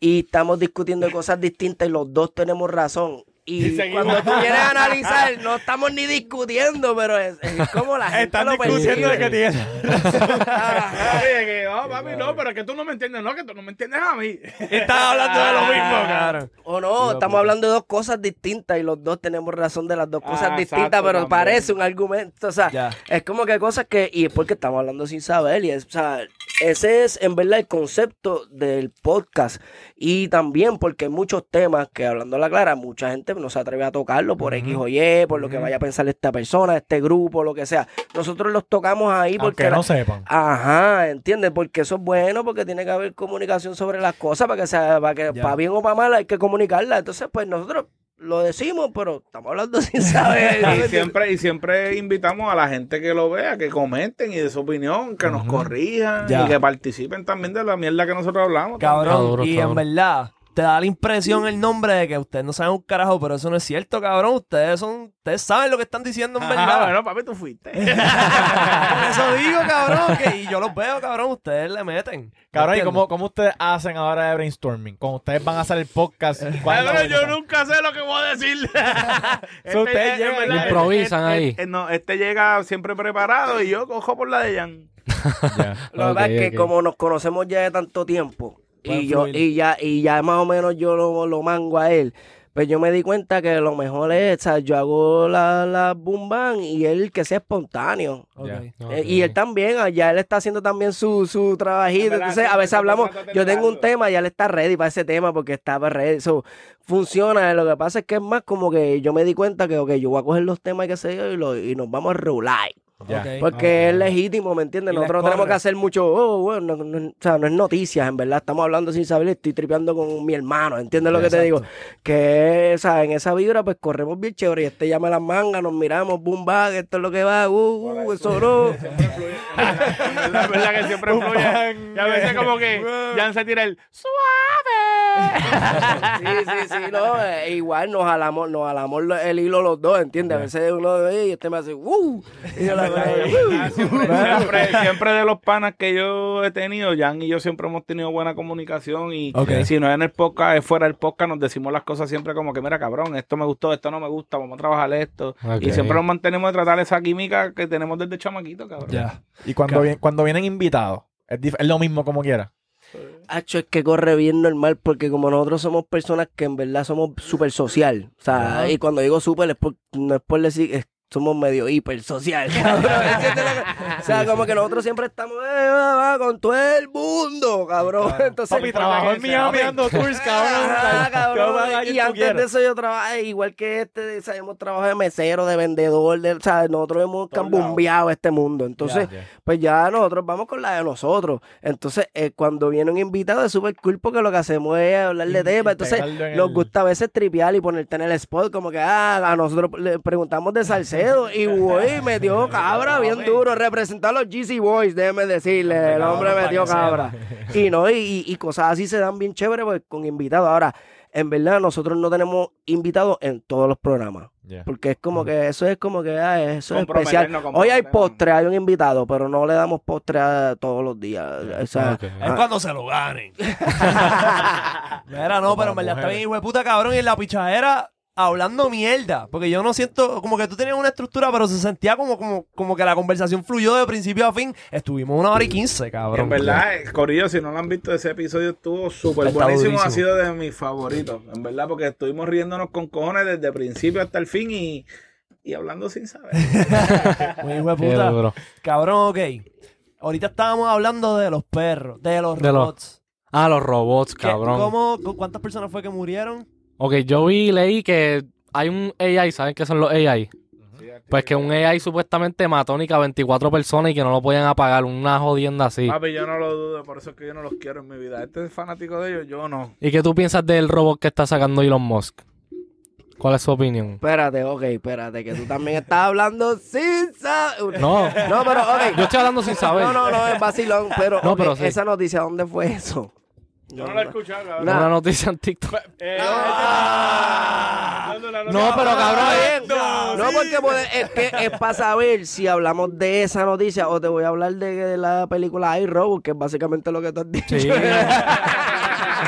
y estamos discutiendo de cosas distintas y los dos tenemos razón. Y, cuando tú vienes a analizar, no estamos ni discutiendo, pero es, es como la gente Están lo discutiendo de que tiene. Oye, que, oh, papi, no, pero es que tú no me entiendes, no, que tú no me entiendes a mí. Estás hablando de lo mismo, cabrón. O no, estamos hablando de dos cosas distintas y los dos tenemos razón de las dos cosas Ah, distintas, exacto, pero también. parece un argumento. O sea, Ya. es como que cosas que. Y es porque estamos hablando sin saber. Y es, o sea, ese es en verdad el concepto del podcast. Y también porque hay muchos temas que, hablando a la clara, mucha gente no se atreve a tocarlo por X o Y, por lo que vaya a pensar esta persona, este grupo, lo que sea. Nosotros los tocamos ahí porque. Aunque la- no sepan. Ajá, ¿entiendes? Porque eso es bueno, porque tiene que haber comunicación sobre las cosas, para que sea, para que Ya. para bien o para mal hay que comunicarla. Entonces, pues nosotros lo decimos, pero estamos hablando sin saber. Y siempre, y siempre invitamos a la gente que lo vea, que comenten y de su opinión, que nos corrijan Ya. y que participen también de la mierda que nosotros hablamos. Cabrón, duro, y en verdad, te da la impresión el nombre de que ustedes no saben un carajo, pero eso no es cierto, cabrón. Ustedes son, ustedes saben lo que están diciendo en verdad. bueno, papi, tú fuiste. Por eso digo, cabrón, que y yo los veo, cabrón, ustedes le meten. Cabrón, ¿y cómo, cómo ustedes hacen ahora de brainstorming? Cuando ustedes van a hacer el podcast. ¿cuál es la Cabrón, yo nunca sé lo que voy a decir. So, ustedes llegan- verdad, Improvisan este- ahí. este- no, este llega siempre preparado y yo cojo por la de Jan. Ya. Lo que pasa es que como nos conocemos ya de tanto tiempo y yo fluir. y ya y ya más o menos yo lo, lo mango a él, pues yo me di cuenta que lo mejor es, o sea, yo hago la, la boom bang y él que sea espontáneo. Eh, y él también, ah, ya él está haciendo también su, su trabajito. Verdad, Entonces, a veces hablamos, yo tengo un tema y él está ready para ese tema porque estaba ready. So, funciona. Lo que pasa es que es más como que yo me di cuenta que, ok, yo voy a coger los temas que sé yo y, lo- y nos vamos a regular. Ya. Porque es legítimo, ¿me entiendes? Nosotros no tenemos que hacer mucho, oh, bueno, no, no- o sea, no es noticias, en verdad, estamos hablando sin saber, estoy tripeando con mi hermano, ¿entiendes lo que te digo? Que, o sea, en esa vibra, pues corremos bien chévere, y este llama las mangas, nos miramos, boom, bag, esto es lo que va, uh, uh, eso no. Es verdad, que siempre fluye. Y a veces como que Jan se tira el suave. Sí, sí, sí, no, eh, igual nos jalamos, nos jalamos el hilo los dos, ¿entiendes? A veces uno, y este me hace, uh, y yo la Siempre, siempre, siempre de los panas que yo he tenido, Jan y yo siempre hemos tenido buena comunicación y si no es en el podcast, es fuera del podcast, nos decimos las cosas siempre como que, mira, cabrón, esto me gustó, esto no me gusta, vamos a trabajar esto. Y siempre nos mantenemos de tratar esa química que tenemos desde chamaquito, cabrón. Ya. Y cuando, vien- cuando vienen invitados, es, lo mismo como quiera. Hacho, es que corre bien normal porque como nosotros somos personas que en verdad somos súper social. O sea, y cuando digo súper es por- no es por decir, es- somos medio hiper social, cabrón. ¿entiendes lo que- O sea, como que nosotros siempre estamos eh, va, va, con todo el mundo, cabrón. Entonces, Papi, trabajó en Miami dando tours, cabrón. Ajá, Te cabrón. Y antes quieras. de eso yo trabajé, igual que este, o sea, hemos trabajado de mesero, de vendedor, de, o sea, nosotros hemos cambumbeado este mundo. Entonces, pues ya nosotros vamos con la de nosotros. Entonces, eh, cuando viene un invitado es súper cool porque lo que hacemos es hablar de temas. Entonces, en nos el- gusta a veces tripear y ponerte en el spot, como que ah, a nosotros le preguntamos de Salcedo y güey, metió cabra bien duro. Representó a los GC Boys, déjeme decirle. El hombre metió cabra. Y no, y, y- y cosas así se dan bien chévere pues, con invitados. Ahora, en verdad, nosotros no tenemos invitados en todos los programas. Porque es como que eso es como que ah, eso es especial. Hoy hay postre, hay un invitado, pero no le damos postre a todos los días. O sea, Ok. Es cuando se lo ganen. Mira, no, pero en verdad está bien, hijo de puta cabrón. Y en la pichadera hablando mierda. Porque yo no siento, como que tú tenías una estructura, pero se sentía como, como, como que la conversación fluyó de principio a fin. Estuvimos una hora y quince, cabrón. En verdad, eh, Corillo, si no lo han visto, ese episodio estuvo súper buenísimo. durísimo. Ha sido de mis favoritos, en verdad, porque estuvimos riéndonos con cojones desde el principio hasta el fin y, y hablando sin saber. Muy hijo de puta. duro. Cabrón, ok. Ahorita estábamos hablando de los perros, de los De los- robots. Ah, los robots, ¿Qué- cabrón. ¿Cómo, cu- ¿Cuántas personas fue que murieron? Ok, yo vi, leí que hay un AI, ¿saben qué son los AI? Pues que un AI supuestamente mató a 24 personas y que no lo podían apagar, una jodienda así. Papi, yo no lo dudo, por eso es que yo no los quiero en mi vida. Este es fanático de ellos, yo no. ¿Y qué tú piensas del robot que está sacando Elon Musk? ¿Cuál es su opinión? espérate, ok, espérate, que tú también estás hablando sin saber. No, No, pero ok. yo estoy hablando sin saber. No, no, no, es vacilón, pero, No, ok, pero sí. esa noticia, ¿dónde fue eso? Yo no lo he escuchado, cabrón. Una noticia en TikTok. Eh, la No, pero cabrón, No, no, porque puede- es que es para saber si hablamos de esa noticia o te voy a hablar de, de la película iRobot, que es básicamente lo que tú has dicho. Sí.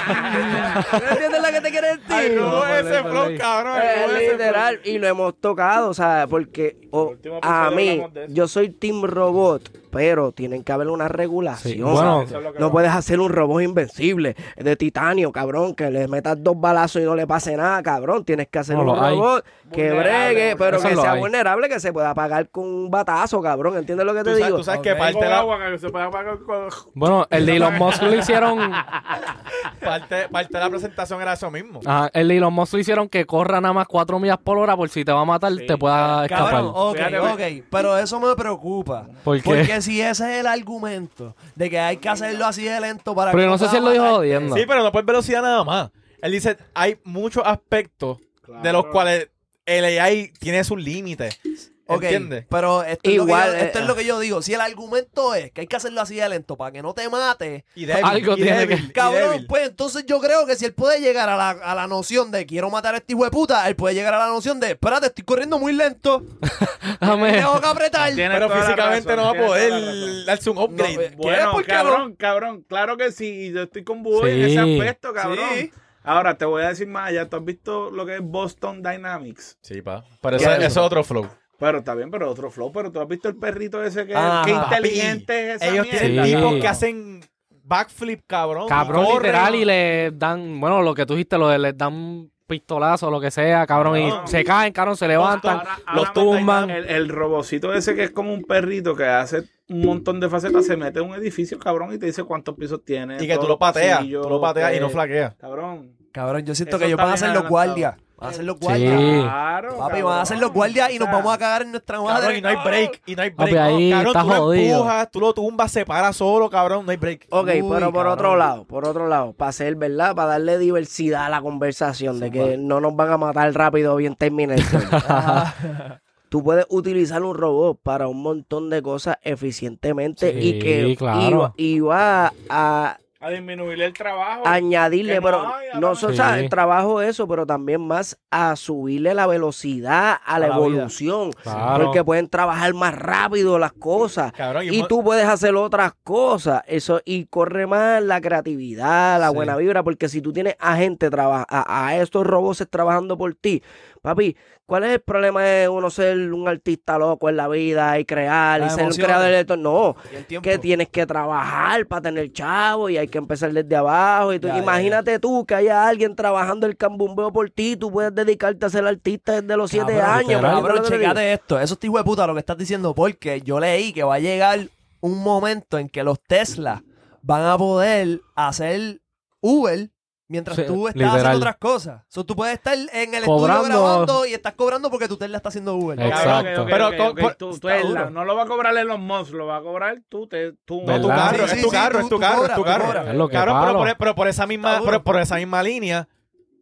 ¿No entiendes lo que te quiere decir? Ay, no, No, ese vale, flow, cabrón. Eh, no, ese literal, y lo hemos tocado, o sea, porque o, El último a mí, yo soy Team Robot, pero tienen que haber una regulación. Sí, bueno, es No va. puedes hacer un robot invencible de titanio, cabrón, que le metas dos balazos y no le pase nada, cabrón. Tienes que hacer No, un hay. robot que Vulnerable, bregue, pero que sea hay. vulnerable, que se pueda apagar con un batazo, cabrón. ¿Entiendes lo que te Tú sabes, digo? tú sabes que parte la, agua que se puede apagar con- Bueno, el de Elon Musk lo hicieron. parte, parte de la presentación era eso mismo. Ajá, el Elon Musk lo hicieron que corra nada más 4 millas por hora por si te va a matar, Sí, te pueda escapar. Cabrón, ok, Fíjate, ok. Pero eso me preocupa. ¿Por qué? Porque si ese es el argumento de que hay que hacerlo así de lento para Pero que yo no sé si él lo dijo jodiendo. Sí, pero no por velocidad nada más. Él dice, hay muchos aspectos de los cuales el AI tiene sus límites. Ok, ¿Entiendes? pero esto, es, Igual, lo que yo, esto eh, es lo que yo digo. Si el argumento es que hay que hacerlo así de lento para que no te mate, Y débil, Algo y tiene débil, que- y cabrón, débil. pues entonces yo creo que si él puede llegar a la, a la noción de quiero matar a este hijo de puta, él puede llegar a la noción de espérate, estoy corriendo muy lento, tengo que apretar. Tienes Pero físicamente razón, no va a poder darse un upgrade. No, eh. Bueno, ¿Por qué no? cabrón, cabrón, claro que sí. y Yo estoy con en Sí. ese aspecto, cabrón. Sí. Ahora te voy a decir más allá. ¿Tú has visto lo que es Boston Dynamics? Sí, pa. Pero ¿Qué eso, es eso? es otro flow. Pero está bien, pero otro flow. Pero tú has visto el perrito ese que, que Papi, inteligente es esa Ellos mierda. tienen Sí. tipos que hacen backflip, cabrón. Cabrón, y literal, y le dan, bueno, lo que tú dijiste, lo de les dan pistolazo, lo que sea, cabrón, No. y se caen, cabrón, se levantan, Ahora- los tumban. El, el robocito ese que es como un perrito que hace un montón de facetas, se mete en un edificio, cabrón, y te dice cuántos pisos tiene. Y que tú lo pateas. Tú lo pateas y no flaqueas. Cabrón. Cabrón, yo siento Eso que ellos van a ser los guardias. Van a ser los guardias. Sí. Claro. Papi, cabrón. van a ser los guardias y nos vamos a cagar en nuestra madre. Cabrón, y no hay break. Y no hay break. Papi, ahí cabrón, está tú lo jodido. empujas, tú lo tumbas, se para solo, cabrón. No hay break. Ok, Uy, pero por cabrón. otro lado, por otro lado, para ser verdad, para darle diversidad a la conversación, de que no nos van a matar rápido bien Terminator. Tú puedes utilizar un robot para un montón de cosas eficientemente y que claro. iba, iba a A disminuir el trabajo. añadirle, no pero hay, no ahora so- o Sí. sea, el trabajo eso, pero también más a subirle la velocidad a la A la vida. evolución. Claro. Porque pueden trabajar más rápido las cosas. Cabrón, y Y tú puedes hacer otras cosas. Eso, y corre más la creatividad, la Sí. buena vibra. Porque si tú tienes a gente traba- a, a estos robots trabajando por ti, Papi, ¿cuál es el problema de uno ser un artista loco en la vida y crear y ser un creador de esto? No, que tienes que trabajar para tener chavo y hay que empezar desde abajo. Y tú, Ya, ya, imagínate tú que haya alguien trabajando el cambumbeo por ti, tú puedes dedicarte a ser artista desde los siete años. literal. ¿me Cabrón, entiendes lo que te digo? checate esto. Eso es puta lo que estás diciendo porque yo leí que va a llegar un momento en que los Tesla van a poder hacer Uber mientras Sí, tú estás literal. haciendo otras cosas. So, tú puedes estar en el Cobrando. estudio grabando y estás cobrando porque tu Tesla está haciendo Uber. Exacto. Pero tú- tú la- no lo va a cobrar los Musk, lo va a cobrar tú. Te, tú No, tu carro, Sí, es tu sí, carro, tú- es tu carro, cobras, es tu carro. Es lo que Cabrón, pero por, pero por esa misma, por esa misma línea,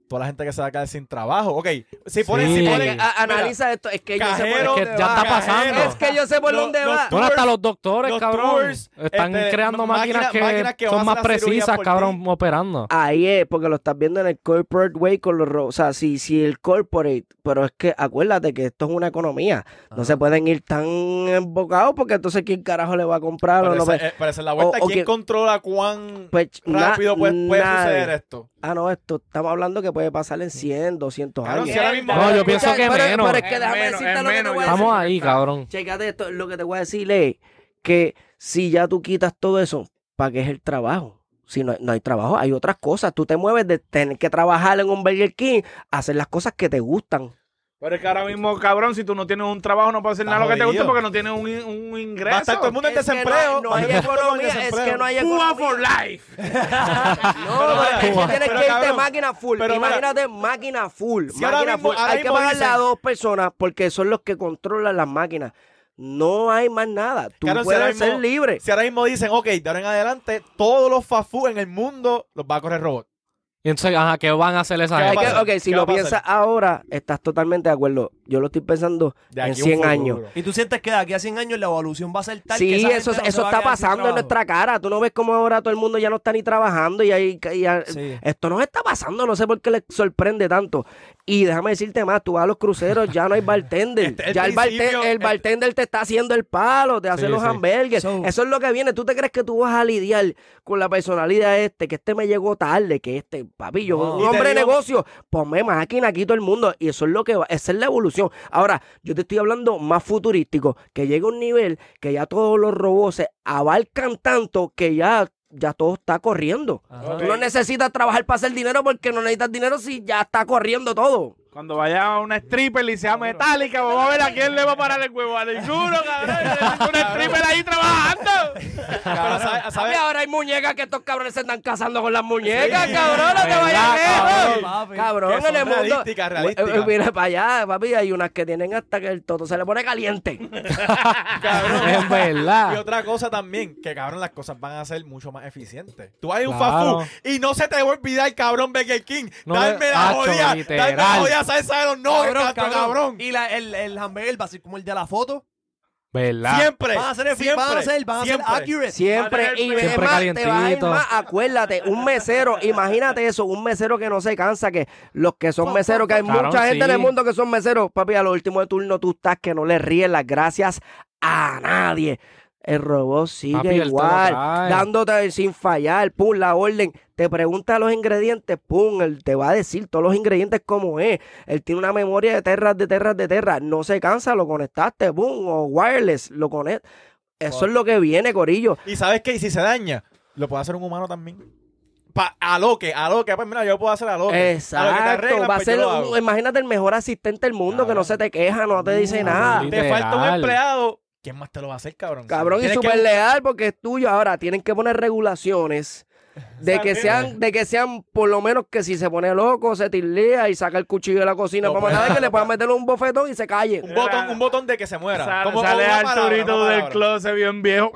toda la gente que se va a quedar sin trabajo. Ok, si ponen, Sí. si ponen, a- analiza esto, es que yo sé por Es que ya va. está pasando. Es que yo sé por Los- dónde los va. Bueno, hasta los doctores, los cabrón. tours, están este, creando máquinas- máquinas que, máquinas que van son más precisas, cabrón, ti. operando. Ahí es, porque lo estás viendo en el corporate way con los O sea, si, si el corporate, pero es que acuérdate que esto es una economía. No se pueden ir tan embocados porque entonces quién carajo le va a comprar o pero, no. eh, es la vuelta. o ¿Quién que- controla cuán Pues, na- rápido puede, suceder esto? Ah, no, esto estamos hablando que puede pasar en 100, 200 Cabrón, años. si ahora mismo- No, yo pienso que pero, menos. Pero es que déjame decirte lo que te voy a Estamos decir. ahí, cabrón. Chécate esto, lo que te voy a decir es que si ya tú quitas todo eso, ¿para qué es el trabajo? Si no, no hay trabajo, hay otras cosas. Tú te mueves de tener que trabajar en un Burger King a hacer las cosas que te gustan. Pero es que ahora mismo, cabrón, si tú no tienes un trabajo, no puedes hacer nada lo que te guste porque no tienes un, un ingreso. Va a estar todo el mundo en desempleo. No hay, economía, es que no hay Cuba economía. for life. No, Pero, tienes pero, que irte cabrón, máquina full. Imagínate máquina full. máquina mismo- full. Hay que pagarle a dos personas porque son los que controlan las máquinas. No hay más nada. Tú si puedes ser libre. Si ahora mismo dicen, ok, de ahora en adelante, todos los fast food en el mundo los va a correr robot. Y entonces, ajá, ¿qué van a hacer esa ¿Qué gente? ok, si ¿Qué lo piensas ahora, estás totalmente de acuerdo. Yo lo estoy pensando en aquí a un 100 futuro. años. Y tú sientes que de aquí a 100 años la evolución va a ser tal que Sí, eso, no eso está pasando en nuestra cara. Tú no ves cómo ahora todo el mundo ya no está ni trabajando y, ahí, y a- Sí. esto nos está pasando. No sé por qué les sorprende tanto. Y déjame decirte más, tú vas a los cruceros, ya no hay bartender. Este el ya el, barten- principio, el este- bartender te está haciendo el palo, te hace Sí, los sí. hamburgues. So- eso es lo que viene. ¿Tú te crees que tú vas a lidiar con la personalidad de este? Que este me llegó tarde, que este, papi, yo, No. un hombre de negocio, ponme máquina aquí todo el mundo. Y eso es lo que va, esa es la evolución. Ahora, yo te estoy hablando más futurístico, que llega un nivel que ya todos los robots se abarcan tanto que ya, ya todo está corriendo. Ajá. Tú no necesitas trabajar para hacer dinero porque no necesitas dinero si ya está corriendo todo. Cuando vaya a una stripper y sea metálica, vamos a ver a quién le va a parar el huevo. A ninguno, cabrón. Una stripper ahí trabajando. Pero, ¿sabes? Ahora hay muñecas que estos cabrones se están casando con las muñecas, cabrón, no te ¿Verdad, vayas lejos. Cabrón, en el mundo. realísticas, realísticas. Eh, eh, Mira para allá, papi, hay unas que tienen hasta que el toto se le pone caliente. Cabrón. Es Y verdad. otra cosa también, que cabrón, las cosas van a ser mucho más eficientes. Tú hay un Claro. fast food y no se te va a olvidar, cabrón, Burger King. No Dame le- la jodida, dame la literal. Jodida salsa de los Cabrón, cabrón, cabrón. cabrón. Y la, el, el hamburger va a ser como el de la foto. ¿Verdad? Siempre, Van a ser, siempre, van a ser, van a ser siempre. accurate. Siempre, y Siempre es más, te vas a ir calientito. más, acuérdate, un mesero, imagínate eso, un mesero que no se cansa, que los que son meseros, que hay mucha gente en el mundo que son meseros, papi, a lo último de turno tú estás que no le ríes las gracias a nadie. El robot sigue Papi, igual, dándote sin fallar, pum, la orden, te pregunta los ingredientes, pum, él te va a decir todos los ingredientes como es. Él tiene una memoria de terras, de terras, de terras, no se cansa, lo conectaste, pum, o wireless, lo conectas. Eso es lo que viene, Corillo. Y sabes qué, y si se daña, lo puede hacer un humano también. Pa, a lo que, a lo que, pues mira, yo puedo hacer a lo que. A lo que te Exacto, arreglan, va a pues ser, un- imagínate el mejor asistente del mundo que no se te queja, no te dice nada. Te falta un empleado, ¿quién más te lo va a hacer, cabrón? Cabrón, y que- súper leal porque es tuyo. Ahora tienen que poner regulaciones de que sean, de que sean por lo menos que si se pone loco, se tilea y saca el cuchillo de la cocina No para matar, que le puedan meter un bofetón y se calle. Un botón, un botón de que se muera. Sale, Como- sale palabra, Arturito una del palabra. closet bien viejo.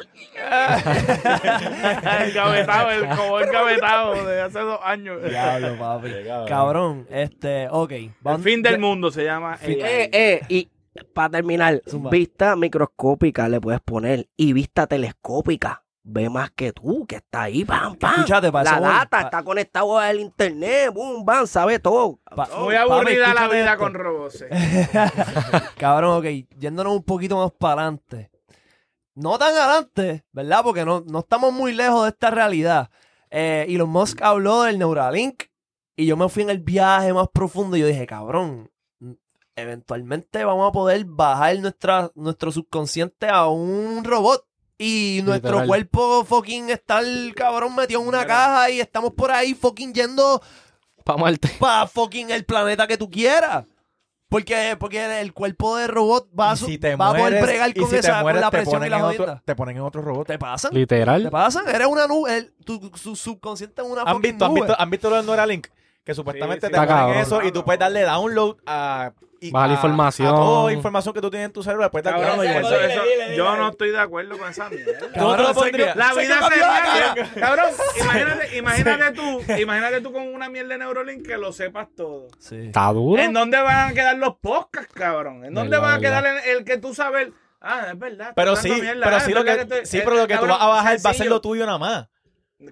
Engavetado, el como engavetado de hace dos años. Diablo, papi. Llegado. Cabrón, este, ok. El fin del mundo se llama. Eh, eh, y para terminar, Zumba. vista microscópica le puedes poner y vista telescópica. Ve más que tú, que está ahí, pam, pam. Escúchate, para La data Pa- está conectado al internet, boom, bam, sabe todo. pa- Muy aburrida la vida esto. con robots. Cabrón, ok, yéndonos un poquito más para adelante. No tan adelante, ¿verdad? Porque no, no estamos muy lejos de esta realidad. Eh, Elon Musk habló del Neuralink y yo me fui en el viaje más profundo y yo dije, cabrón, eventualmente vamos a poder bajar nuestra, nuestro subconsciente a un robot. Y nuestro Literal. cuerpo fucking está el cabrón metido en una caja y estamos por ahí fucking yendo Pa' Marte. para fucking el planeta que tú quieras. Porque, porque el cuerpo de robot va a, Y su- si te va a poder bregar y con, si te esa, con mueres, la te presión y ponen la en otro- jodida. Te ponen en otro robot. ¿Te pasan? ¿Te Literal. pasan? Eres una nube. el- tu, su subconsciente es una ¿Han fucking visto, han nube. visto, han visto lo del Neuralink? Que supuestamente Sí, sí. te ponen cabrón. eso y tú puedes darle download a... y Bajar a- información. A toda información que tú tienes en tu cerebro. Después Cabrón, download y eso- guardar. eso- yo no estoy de acuerdo con esa mierda. ¿Tú no te lo Cabrón? La Se vida se la mira, cara. Cabrón, imagínate, imagínate tú, imagínate tú con una mierda de Neurolink que lo sepas todo. Sí. Está duro. ¿En dónde van a quedar los podcasts, cabrón? ¿En dónde van a quedar el, el que tú sabes? Ah, es verdad. Pero sí, mierda, pero ah, sí lo que, estoy- sí, eh, pero lo que tú cabrón, vas a bajar va a ser lo tuyo nada más.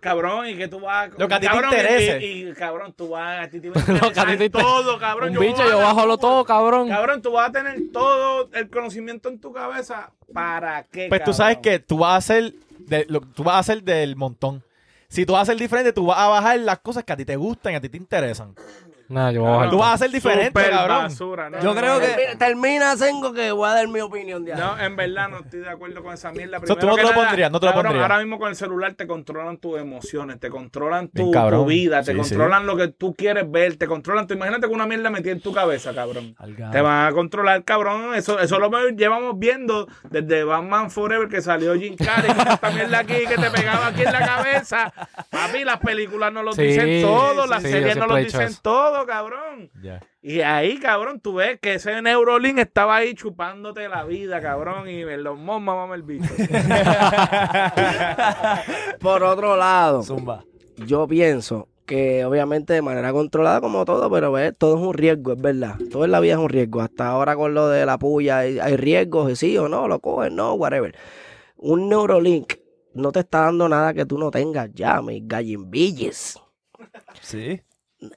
Cabrón, y que tú vas Lo que a ti te cabrón, interese. Y, y, cabrón, tú vas a ti te va a Lo que a ti te todo, cabrón. Un bicho, yo voy a- bajo lo todo, cabrón. Cabrón, tú vas a tener todo el conocimiento en tu cabeza. ¿Para qué? Pues tú sabes que tú vas a hacer, de, lo, tú vas a hacer del montón. Si tú vas a ser diferente, tú vas a bajar las cosas que a ti te gustan y a ti te interesan. Nah, yo voy a bajar Tú todo. vas a ser diferente, Super cabrón. basura, no, Yo no, creo no, que- Termina, termina, Sengo, que voy a dar mi opinión de ahí. No, en verdad no estoy de acuerdo con esa mierda. Tú Primero no te que lo nada, pondrías, no te lo cabrón, pondrías. Ahora mismo con el celular te controlan tus emociones, te controlan tu, vida, te Sí, controlan lo que tú quieres ver, te controlan. tu- imagínate con una mierda metida en tu cabeza, cabrón. Te van a controlar, cabrón. Eso, eso lo llevamos viendo desde Batman Forever que salió Jim Carrey con esta mierda aquí que te pegaba aquí en la cabeza. Papi, las películas no lo Sí, dicen todo, las sí, series no lo dicen eso. Todo, cabrón. Y ahí, cabrón, tú ves que ese Neurolink estaba ahí chupándote la vida, cabrón, y en los mos mamá el bicho. Por otro lado, Zumba. yo pienso que obviamente de manera controlada como todo, pero ves, todo es un riesgo, es verdad. Todo en la vida es un riesgo. Hasta ahora con lo de la puya hay, hay riesgos, y sí o no, lo cogen, no, whatever. Un Neurolink no te está dando nada que tú no tengas ya, mis gallinbilles. Sí.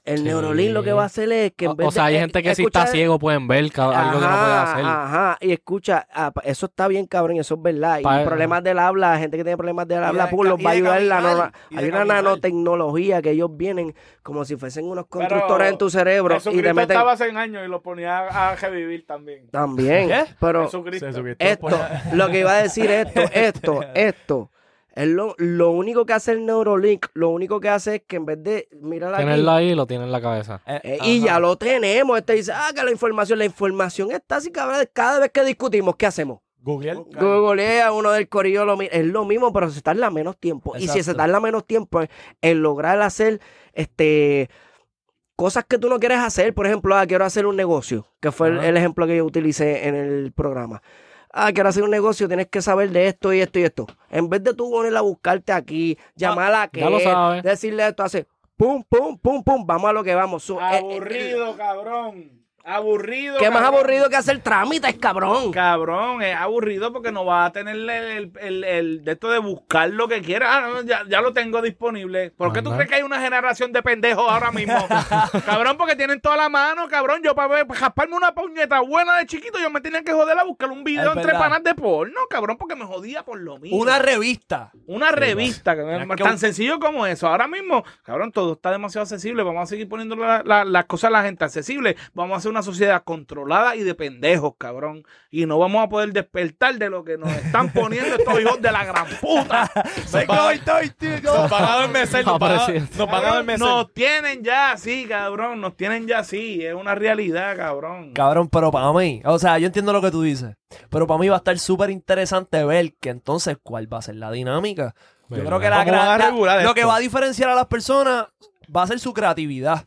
El Sí. Neurolink lo que va a hacer es que en O, vez o sea, de- hay eh, gente que si está ciego pueden ver algo que no puede hacer. Ajá, y escucha, ah, eso está bien, cabrón, eso es verdad. Y Pa- problemas del habla, gente que tiene problemas del habla, de pues los y va a ayudar la caminar, y Hay una caminar. nanotecnología que ellos vienen como si fuesen unos Pero constructores en tu cerebro y te meten estaba hace años y lo ponía a revivir también. también. ¿Qué? Pero Jesucristo. esto, lo que iba a decir esto, esto, esto. Es lo, lo único que hace el Neurolink, lo único que hace es que en vez de mirar aquí, Tenerlo ahí lo tiene en la cabeza. Eh, y ya lo tenemos. Este dice, ah, que la información, la información está así, cabrón. Cada vez que discutimos, ¿qué hacemos? Google. Googlea uno del corillo, lo es lo mismo, pero se tarda menos tiempo. Y si se tarda menos tiempo en- en lograr hacer este cosas que tú no quieres hacer, por ejemplo, ah, quiero hacer un negocio, que fue el ejemplo que yo utilicé en el programa. Ah, quiero hacer un negocio, tienes que saber de esto y esto y esto. En vez de tú poner a buscarte aquí, llamar a aquel, sabes. decirle esto, hace pum, pum, pum, pum, vamos a lo que vamos. So, eh, eh, Aburrido, cabrón. Aburrido. ¿Qué más cabrón. aburrido que hacer trámites, cabrón? Cabrón, es aburrido porque no vas a tener el, el- el- el de esto de buscar lo que quieras. Ah, no, ya, ya lo tengo disponible. ¿Por qué tú crees que hay una generación de pendejos ahora mismo? cabrón, porque tienen toda la mano, cabrón. Yo para ver, para jasparme una puñeta buena de chiquito, yo me tenía que joder a buscar un video Es entre verdad. panas de porno, cabrón, porque me jodía por lo mismo. Una revista. Una revista, que Es es que tan sencillo como eso. Ahora mismo, cabrón, todo está demasiado accesible. Vamos a seguir poniendo la- la- las cosas a la gente accesible. Vamos a hacer una sociedad controlada y de pendejos, cabrón. Y no vamos a poder despertar de lo que nos están poniendo estos hijos de la gran puta. Nos van a- nos van a adormecer, nos van a- Presidente. nos van a Cabrón, adormecer. nos tienen ya así, cabrón. Nos tienen ya así. Es una realidad, cabrón. Cabrón, pero para mí, o sea, yo entiendo lo que tú dices, pero para mí va a estar súper interesante ver que entonces cuál va a ser la dinámica. Yo creo que la, ¿Cómo van a gra- la- lo esto? que va a diferenciar a las personas va a ser su creatividad.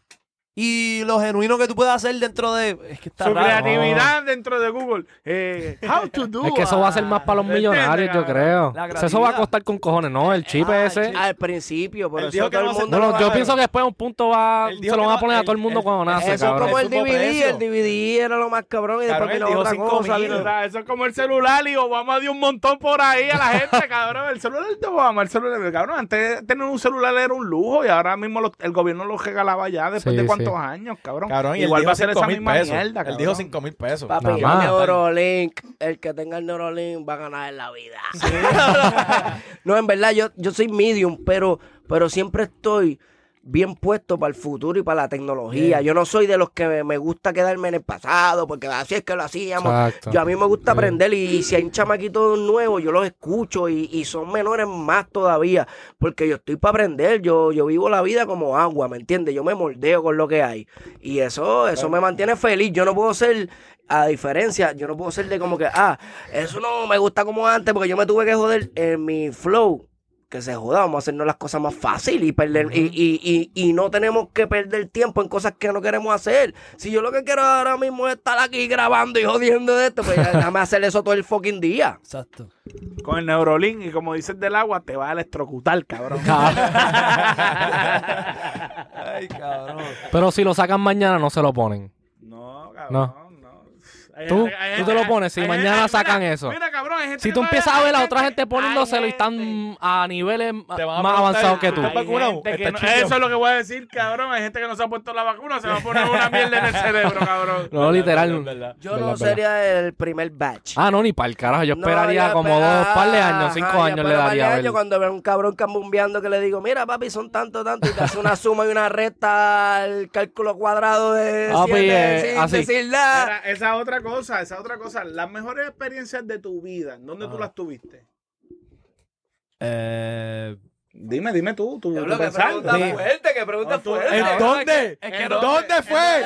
Y lo genuino que tú puedes hacer dentro de... Es que está Su raro. creatividad dentro de Google. Eh, how to do Es que eso va a ser más para los ¿Entiendes, millonarios, yo creo. La O sea, eso va a costar con cojones, ¿no? El chip Ah, ese. chip. Al principio, por Él eso dijo que todo el no se- mundo Bueno, lo va yo a pienso que después un punto va, Él se dijo lo que van a no- poner a él- todo el mundo él- cuando nace, Eso es cabrón. como el Eso DVD, precio. el DVD era lo más cabrón y Cabrón, después él vino dijo otra cinco cosa. mil, vino- Mira, Eso es como el celular y Obama dio un montón por ahí a la gente, cabrón. El celular de Obama, el celular, cabrón. Antes tener un celular era un lujo y ahora mismo lo- el gobierno lo regalaba ya después Sí, de cuántos sí. años, cabrón. Cabrón, y él Igual va a ser esa 5 mil misma pesos. mierda, Él cabrón. dijo 5 mil pesos. Papi, el. Neurolink, el que tenga el Neurolink va a ganar en la vida. no, en verdad, yo, yo soy medium, pero, pero siempre estoy bien puesto para el futuro y para la tecnología. Yo no soy de los que me, gusta quedarme en el pasado, porque así es que lo hacíamos. Exacto. Yo a mí me gusta aprender y, si hay un chamaquito nuevo, yo los escucho y, y son menores más todavía, porque yo estoy para aprender, yo, yo vivo la vida como agua, ¿me entiendes? Yo me moldeo con lo que hay y eso, eso me mantiene feliz. Yo no puedo ser, a diferencia, yo no puedo ser de como que, ah, eso no me gusta como antes porque yo me tuve que joder en mi flow. Que se joda, vamos a hacernos las cosas más fáciles y perder y, y, y, y no tenemos que perder tiempo en cosas que no queremos hacer. Si yo lo que quiero ahora mismo es estar aquí grabando y jodiendo de esto, pues ya déjame hacer eso todo el fucking día. Exacto. Con el Neurolink y como dices del agua, te va a electrocutar, cabrón. Ay, cabrón. Pero si lo sacan mañana, no se lo ponen. No, cabrón, No. Tú- tú te lo pones, si hay- mañana sacan mira, eso. Mira, cabrón, hay gente Si tú empiezas a ver a otra gente poniéndoselo y están a niveles más avanzados que ¿tú chido. eso es lo que voy a decir, cabrón. Hay gente que no se ha puesto la vacuna, se va a poner una mierda en el cerebro, cabrón. No, literal. verdad. Yo no sería el primer batch. Ah, no, ni para el carajo. Yo esperaría yo como dos par de años, cinco yo años le daría años Cuando veo un cabrón cambumbeando que le digo, mira papi, son tanto, tanto, y te hace una suma y una recta al cálculo cuadrado de Ah, pues, siete, eh, sin así. decir nada. Mira, esa otra cosa, esa otra cosa. Las mejores experiencias de tu vida, ¿dónde tú Ajá. las tuviste? Eh, Dime, dime tú, tú, tú que pensando. pregunta fuerte, que pregunta fuerte. ¿En dónde? que ¿En ¿Dónde fue?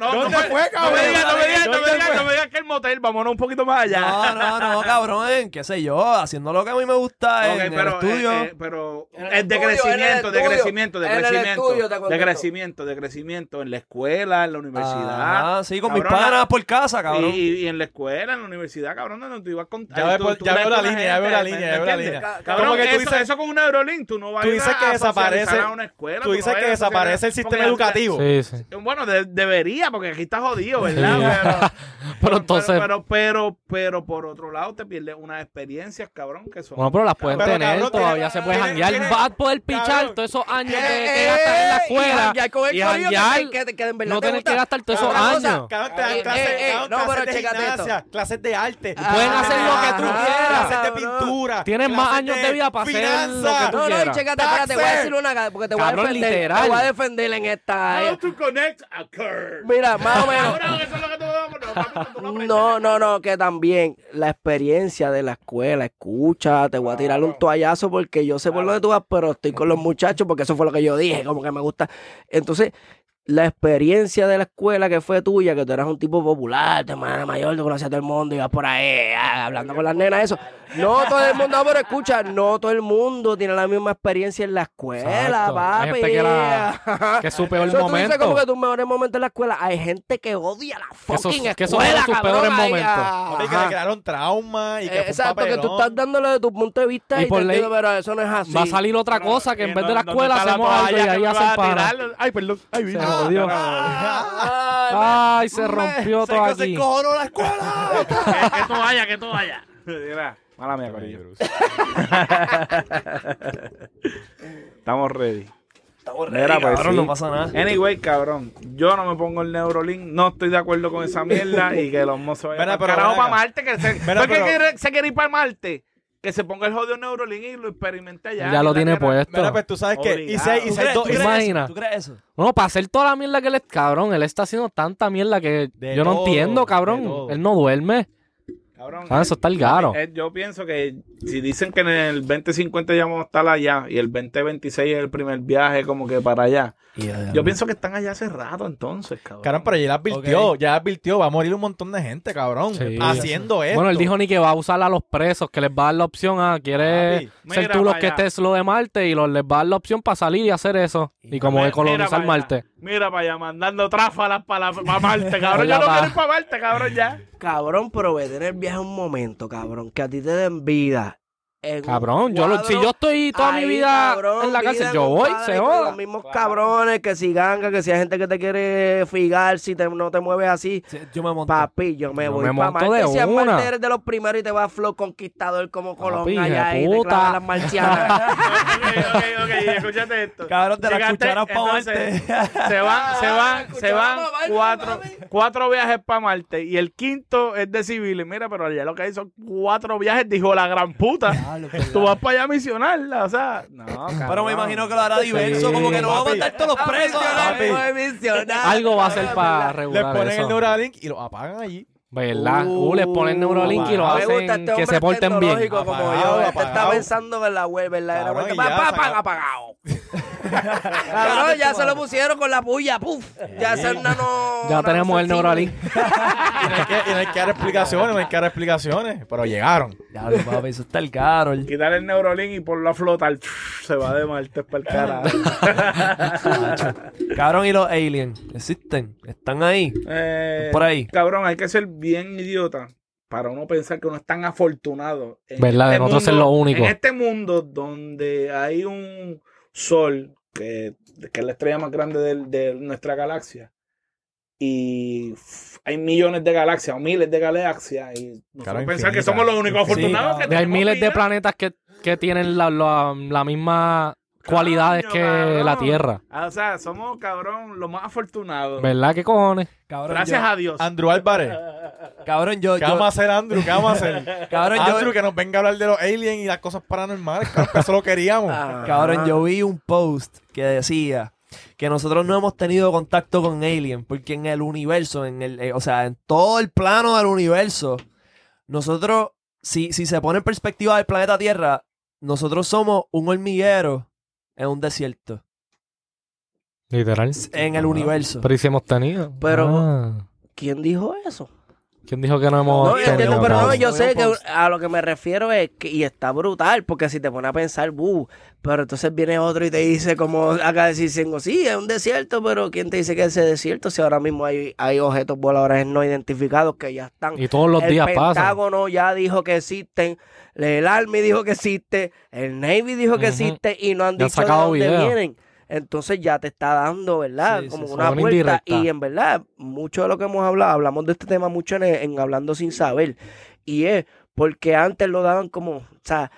¿Dónde fue, cabrón? no me digas, no me ¿Dónde digas, no me digas que el motel, vámonos un poquito más allá. no, no, no, cabrón, qué sé yo, haciendo lo que a mí me gusta en pero, el estudio. eh, eh, pero es de crecimiento, en de crecimiento, de crecimiento, de crecimiento, de crecimiento en la escuela, en la universidad. Ah, sí, con mis panas por casa, cabrón. Y, en la escuela, en la universidad, cabrón, donde tú ibas con. Ya veo la línea, ya veo la línea, ¿me ya veo la línea. Cabrón, que tú eso, dices- eso con un Neurolink, tú no vas tú a ir dices a que desaparece- a una escuela. Tú dices no que desaparece el sistema educativo. Sí, sí. Bueno, de- debería, porque aquí está jodido, ¿verdad? Pero entonces- Pero, pero, pero, por otro lado, te pierdes unas experiencias, cabrón, que son. Bueno, pero las pueden Pero, tener, cabrón, todavía tiene- se puede janguear. tiene- Va a poder pichar cabrón, todos esos años que, Eh, que gastas en la eh, escuela. Y janguear que- no te tener que gastar todos esos años. Cabrón, te dan Eh, clases, eh, eh, cabrón, no, pero clases de chécate esto. gimnasia, clases de arte. Pueden hacer lo que tú quieras, clases de cabrón. pintura. Tienes más años de vida para hacer lo que tú No, no, y chécate, espérate, voy a decir una porque te voy a defender. literal. Te voy a defender en esta. How to connect a curve. Mira, más o menos. Lo que no, no. No, no, no, que también la experiencia de la escuela, escucha, te voy a tirar un toallazo porque yo sé por dónde tú vas, pero estoy con los muchachos porque eso fue lo que yo dije, como que me gusta. Entonces, la experiencia de la escuela que fue tuya, que tú eras un tipo popular, tu hermana mayor, tú conocías a todo el mundo, ibas por ahí ah, hablando con las nenas, eso. No todo el mundo, pero escucha, no todo el mundo tiene la misma experiencia en la escuela, Exacto. Hay papi. gente que la- que es su peor Eso tú dices momento. como que tus mejores momentos en la escuela. Hay gente que odia la esos- fucking que esos escuela, son sus cabrón, peores momentos. ah, que le crearon trauma y que fue un Exacto, que tú estás dándole de tu punto de vista Y y, por te ley, entiendo, pero eso no es así. Va a salir otra cosa que en ¿y vez de la escuela la hacemos algo y que ahí hacen a para. Ay, perdón. Ay, mira. Jodió. Ah, Ay, se rompió todo se aquí. encojonó la escuela. Que, que tú vayas, que tú vayas. Mira, mala mía, corillo. Estamos ready. Estamos Mira, ready, pues, cabrón, sí. no pasa nada. Anyway, cabrón, yo no me pongo el Neurolink, no estoy de acuerdo con esa mierda y que los mozos vayan Mira, pero ven para acá. Marte, que se, Mira, ¿Por qué pero- quiere- se quiere ir para Marte? Que se ponga el jodido Neurolink y lo experimente allá. Ya lo tiene puesto. Mira, pues tú sabes que. Y ¿Tú crees, tú eso? ¿Tú crees eso? No, para hacer toda la mierda que él es. Cabrón, él está haciendo tanta mierda que De yo no entiendo, cabrón. Él no duerme. Cabrón, Ah, eso está el garo. eh, Yo pienso que si dicen que en el 2050 ya vamos a estar allá y el 2026 es el primer viaje como que para allá, yo pienso que están allá hace rato entonces, cabrón. Cabrón, pero ya advirtió, Ok. ya advirtió, va a morir un montón de gente, cabrón, Sí. haciendo esto. Bueno, él dijo ni que va a usar a los presos, que les va a dar la opción a, quiere Papi, ser mira tú los que estés lo de Marte y los, les va a dar la opción para salir y hacer eso. Y como Mira de colonizar allá, Marte. Mira para allá, mandando tráfalas para, para Marte, cabrón. Yo no quiero ir para Marte, cabrón, ya. Cabrón, pero tener viaje un momento, cabrón, que a ti te den vida. Cabrón, yo lo- si yo estoy toda mi vida cabrón, en la cárcel, yo voy, se joda. Los mismos cabrones, que si ganga, que si hay gente que te quiere figar, si te- no te mueves así. Sí, Yo me monto. Papi, yo me Yo voy me para monto Marte. de Si una. Eres de los primeros y te vas a Flow Conquistador como Colón Papi, allá y te clavas las marcianas. ok, ok, ok, escúchate esto. Cabrón, te la Llegaste, escucharas para Marte. Se van, se van, se van cuatro, cuatro viajes para Marte y el quinto es de civiles. Mira, pero allá lo que hay son cuatro viajes, dijo la gran puta. Diablo, Tú vas para allá a misionarla, o sea. No, Pero me imagino que lo hará diverso, Sí. como que no va a matar todos los presos. Papi. Algo va a ser para Les regular ponen eso. el Neuralink y lo apagan allí. ¿Verdad? Uh, les ponen Neuralink y lo hacen este que se porten bien. tecnológico como Apagado, yo. Este está apagado. pensando en la web. Cabrón, y ya Pa, pa, pa, saca- apagado. Cabrón, ya se lo pusieron con la puya. Puf. Ya es el nano. Ya tenemos el Neuralink. Y no hay que, no dar explicaciones, no hay que dar explicaciones. Pero llegaron. Diablo, papi, eso está el caro. Quitar el Neurolink y ponlo a flotar. Se va de martes para el carajo. Cabrón, y los aliens, ¿existen? ¿Están ahí? Eh, Por ahí. Cabrón, hay que ser bien idiota para uno pensar que uno es tan afortunado. en ¿Verdad? De este nosotros ser mundo- lo único. En este mundo donde hay un sol que, que es la estrella más grande del- de, nuestra galaxia y hay millones de galaxias o miles de galaxias y nosotros Claro, pensar que somos los únicos Sí, afortunados que Hay tenemos miles de planetas que, que tienen la, la, la misma cualidades que cabrón. la Tierra. Ah, O sea, somos, cabrón, los más afortunados. ¿Verdad? ¿Qué cojones? Cabrón, Gracias yo, a Dios. Andrew Álvarez. Cabrón, yo, ¿Qué yo- vamos a hacer, Andrew? ¿Qué vamos a hacer? cabrón, yo, Andrew, que nos venga a hablar de los aliens y las cosas paranormales. Cabrón, que eso lo queríamos. Ah. cabrón, yo vi un post que decía que nosotros no hemos tenido contacto con aliens porque en el universo, en el, eh, o sea, en todo el plano del universo, nosotros, si, si se pone en perspectiva del planeta Tierra, nosotros somos un hormiguero en un desierto, Literal. en el universo. Pero ¿y si hemos tenido? Pero- Ah. ¿Quién dijo eso? ¿Quién dijo que no hemos No, yo entiendo, pero no, yo sé que post. a lo que me refiero es que, y está brutal, porque si te pones a pensar, buh, pero entonces viene otro y te dice, como acá diciendo, sí, es un desierto, pero ¿quién te dice que es ese desierto? Si ahora mismo hay, hay objetos voladores no identificados que ya están. Y todos los el días pasan. Pentágono ya dijo que existen, el Army dijo que existe, el Navy dijo que existe y no han Ya dicho de dónde video. vienen. Entonces ya te está dando, ¿verdad? Sí, Como sí. una puerta. indirecta. Y en verdad, mucho de lo que hemos hablado, hablamos de este tema mucho en, en Hablando Sin Saber. Y es porque antes lo daban como, o sea,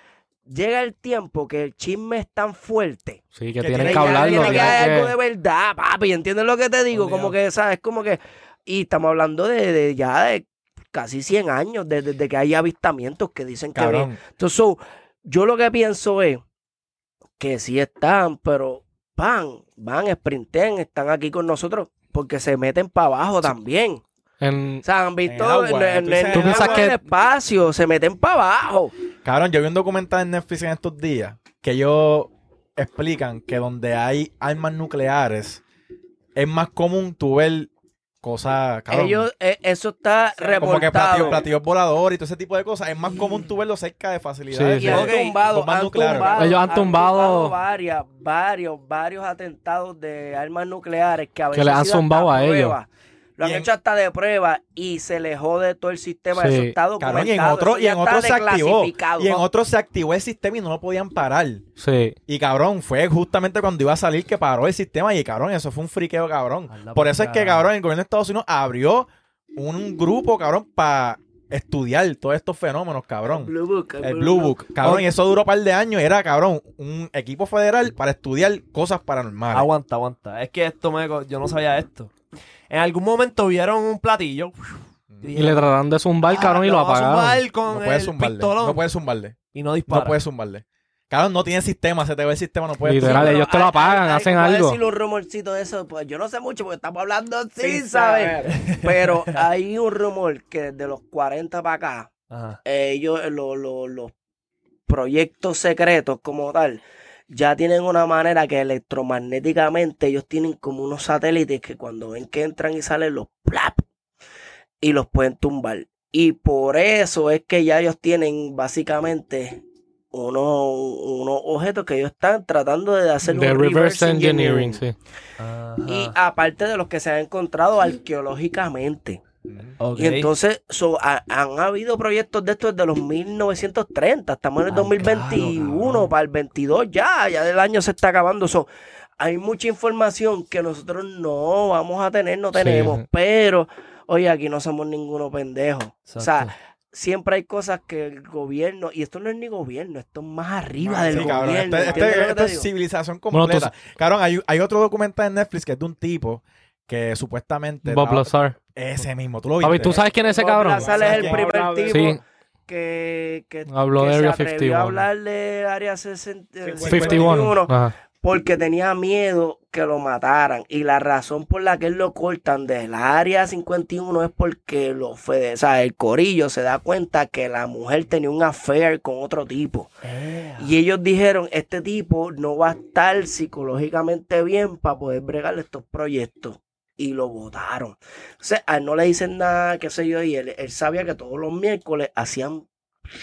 llega el tiempo que el chisme es tan fuerte. Sí, que Que tienen que hablarlo. tiene que haber algo de verdad, papi. ¿Entiendes lo que te digo? Como que, ¿sabes? Como que. Y estamos hablando de, de ya de casi 100 años, de- desde que hay avistamientos que dicen que. Entonces, so, yo lo que pienso es que sí están, pero van, van, sprinten, están aquí con nosotros porque se meten para abajo también. en- O sea, han visto En el agua, en, en- tú dices en en el el agua. espacio, se meten para abajo. Cabrón, yo vi un documental en Netflix en estos días que ellos explican que donde hay armas nucleares es más común tú ver cosas, cabrón. Ellos, eh, eso está como que reportado. platillos, platillos voladores y todo ese tipo de cosas. Es más común tú verlo cerca de facilidades. Sí, Y han tumbado, bombas han nucleares. tumbado, Ellos han tumbado- varias, varios, varios atentados de armas nucleares que a veces les han zumbado a ellos. prueba. Lo han en- hecho hasta de prueba y se le jode todo el sistema. Sí. Eso está Cabrón, y en documentado. otro, y en otro se activó. Y en otro se activó el sistema y no lo podían parar. sí. Y cabrón, fue justamente cuando iba a salir que paró el sistema y cabrón, eso fue un friqueo, cabrón. Anda Por eso es que, cabrón, el gobierno de Estados Unidos abrió un grupo, cabrón, para estudiar todos estos fenómenos, cabrón. Blue Book, El Blue Book, cabrón, y eso duró un par de años. Era, cabrón, un equipo federal para estudiar cosas paranormales. Aguanta, aguanta. Es que esto me... Yo no sabía esto. En algún momento vieron un platillo. Y le trataron de zumbar, "Ah, cabrón, y lo apagaron. zumbar con No puedes zumbarle. pistolón", No puedes zumbarle. Y no dispara. No puedes zumbarle. Cabrón, no tiene sistema, se te ve el sistema, no puedes Literal, ellos te lo apagan, hacen voy a algo. decir un rumorcito de eso, pues yo no sé mucho porque estamos hablando sin, Sin saber. saber. Pero hay un rumor que desde los 40 para acá, Ajá. ellos, lo- lo- los proyectos secretos como tal, ya tienen una manera que electromagnéticamente ellos tienen como unos satélites que cuando ven que entran y salen los plap y los pueden tumbar. Y por eso es que ya ellos tienen básicamente unos, unos objetos que ellos están tratando de hacer De un reverse engineering, sí. Ajá. Y aparte de los que se han encontrado arqueológicamente. Y entonces so, ha- han habido proyectos de estos desde los 1930. Estamos en el Ay, 2021, claro, cabrón. para el 22 ya, ya el año se está acabando. So, hay mucha información que nosotros no vamos a tener, no Sí. tenemos, pero oye, aquí no somos ninguno pendejo. O sea, siempre hay cosas que el gobierno, y esto no es ni gobierno, esto es más arriba Ah, del sí, cabrón, gobierno. este- ¿entiendes este- esto es digo? civilización Bueno, tú- completa. Cabrón, hay, hay otro documental en Netflix que es de un tipo que supuestamente... Bob estaba- Lazar. Ese mismo, tú lo viste. Papi, ¿tú sabes quién es ese Bob cabrón? Lazar es el ¿Quién primer hablaba de tipo. Sí. que, que, Habló que de se Area atrevió 51. a hablar de Área 60 51. Ajá. porque tenía miedo que lo mataran. Y la razón por la que él lo cortan de la área 51 es porque lo fue, o sea, el corillo se da cuenta que la mujer tenía un affair con otro tipo. Y ellos dijeron, este tipo no va a estar psicológicamente bien para poder bregar estos proyectos. Y lo votaron. O sea, a él no le dicen nada, qué sé yo, y él, él sabía que todos los miércoles hacían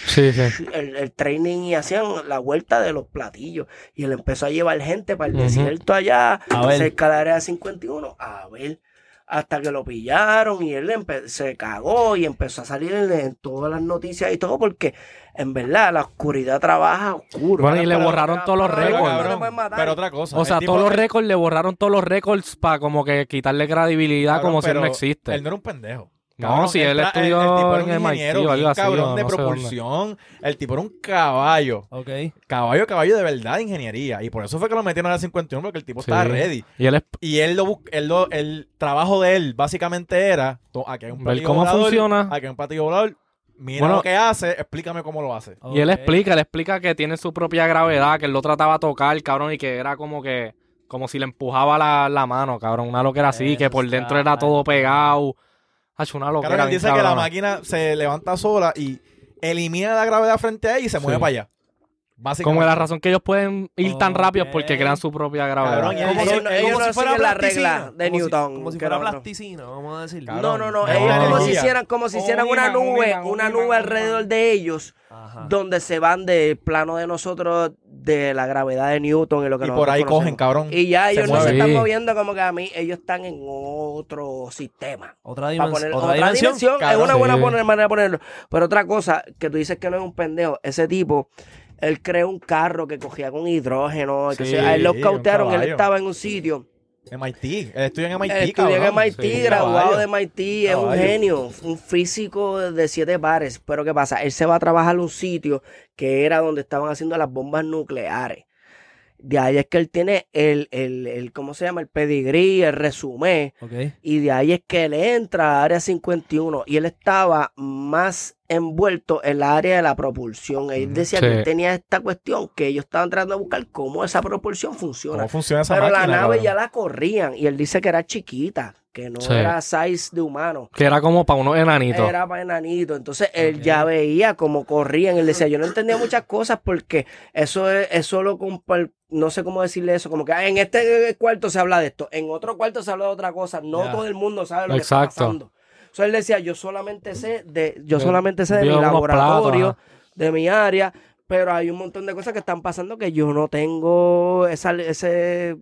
Sí, sí. el, el training y hacían la vuelta de los platillos. Y él empezó a llevar gente para el desierto allá, A ver. cerca de la área 51, a ver. Hasta que lo pillaron y él se cagó y empezó a salir en, en todas las noticias y todo, porque en verdad la oscuridad trabaja oscuro. Bueno, y le borraron todos los récords. no pero otra cosa. O el sea, todos los récords le borraron todos los récords para como que quitarle credibilidad cabrón, como si él no existe. Él no era un pendejo. No, Cabrón, si él estudió el, tipo era un ingeniero algo así, cabrón de no propulsión. El tipo era un caballo. Ok. Caballo, caballo de verdad de ingeniería. Y por eso fue que lo metieron a la 51 porque el tipo Sí. estaba ready. Y él es Y él lo, bus- él lo- el trabajo de él básicamente era, aquí hay un Ver platillo cómo volador, funciona. aquí hay un platillo volador, mira Bueno. lo que hace, explícame cómo lo hace. Y él explica, él explica que tiene su propia gravedad, que él lo trataba a tocar, cabrón, y que era como que, como si le empujaba la, la mano, cabrón, una loquera así, Eso que por dentro era todo pegado. Ha hecho una loquera. Cabrón, él dice que la máquina se levanta sola y elimina la gravedad frente a él y se mueve Sí. para allá. Básicamente. Como la razón que ellos pueden ir tan rápido es porque crean su propia gravedad. Cabrón, y él Ellos como si fuera la regla de Como si- Newton. como si fuera plasticina, vamos a decirlo. Cabrón. No, no, no. Ellos no, como si hicieran, como si hicieran una nube, una nube alrededor de ellos, Ajá. donde se van del plano de nosotros, de la gravedad de Newton y lo que y por ahí conocemos. cogen, cabrón. Y ya Se ellos no se están moviendo como que a mí, ellos están en otro sistema. Otra, dimensión. poner otra, otra, dimensión. dimensión, es una buena manera de ponerlo. Pero otra cosa, que tú dices que no es un pendejo, ese tipo, él creó un carro que cogía con hidrógeno, que Sí, se- a él lo cautearon, él estaba en un sitio. MIT. Él estudia en MIT, Él estudió en. MIT, Sí, graduado caballo. de MIT, es un genio, un físico de siete pares. Pero ¿qué pasa? Él se va a trabajar a un sitio que era donde estaban haciendo las bombas nucleares. De ahí es que él tiene el, el, el ¿cómo se llama? El pedigrí, el resumen. Y de ahí es que él entra a Área 51 y él estaba más envuelto en la área de la propulsión. Él decía Sí. que él tenía esta cuestión que ellos estaban tratando de buscar cómo esa propulsión funciona. ¿Cómo funciona esa Pero la nave cabrón? ya la corrían y él dice que era chiquita, que no Sí. era size de humano. Que era como para unos enanitos. Era para enanito. Entonces él ya veía cómo corrían. Él decía, yo no entendía muchas cosas porque eso es, es solo compar- no sé cómo decirle eso, como que ah, en este cuarto se habla de esto, en otro cuarto se habla de otra cosa. No todo el mundo sabe lo que está pasando. Entonces él decía, yo solamente sé de, yo solamente sé de mi vio laboratorio, platos, de mi área, pero hay un montón de cosas que están pasando que yo no tengo esa, ese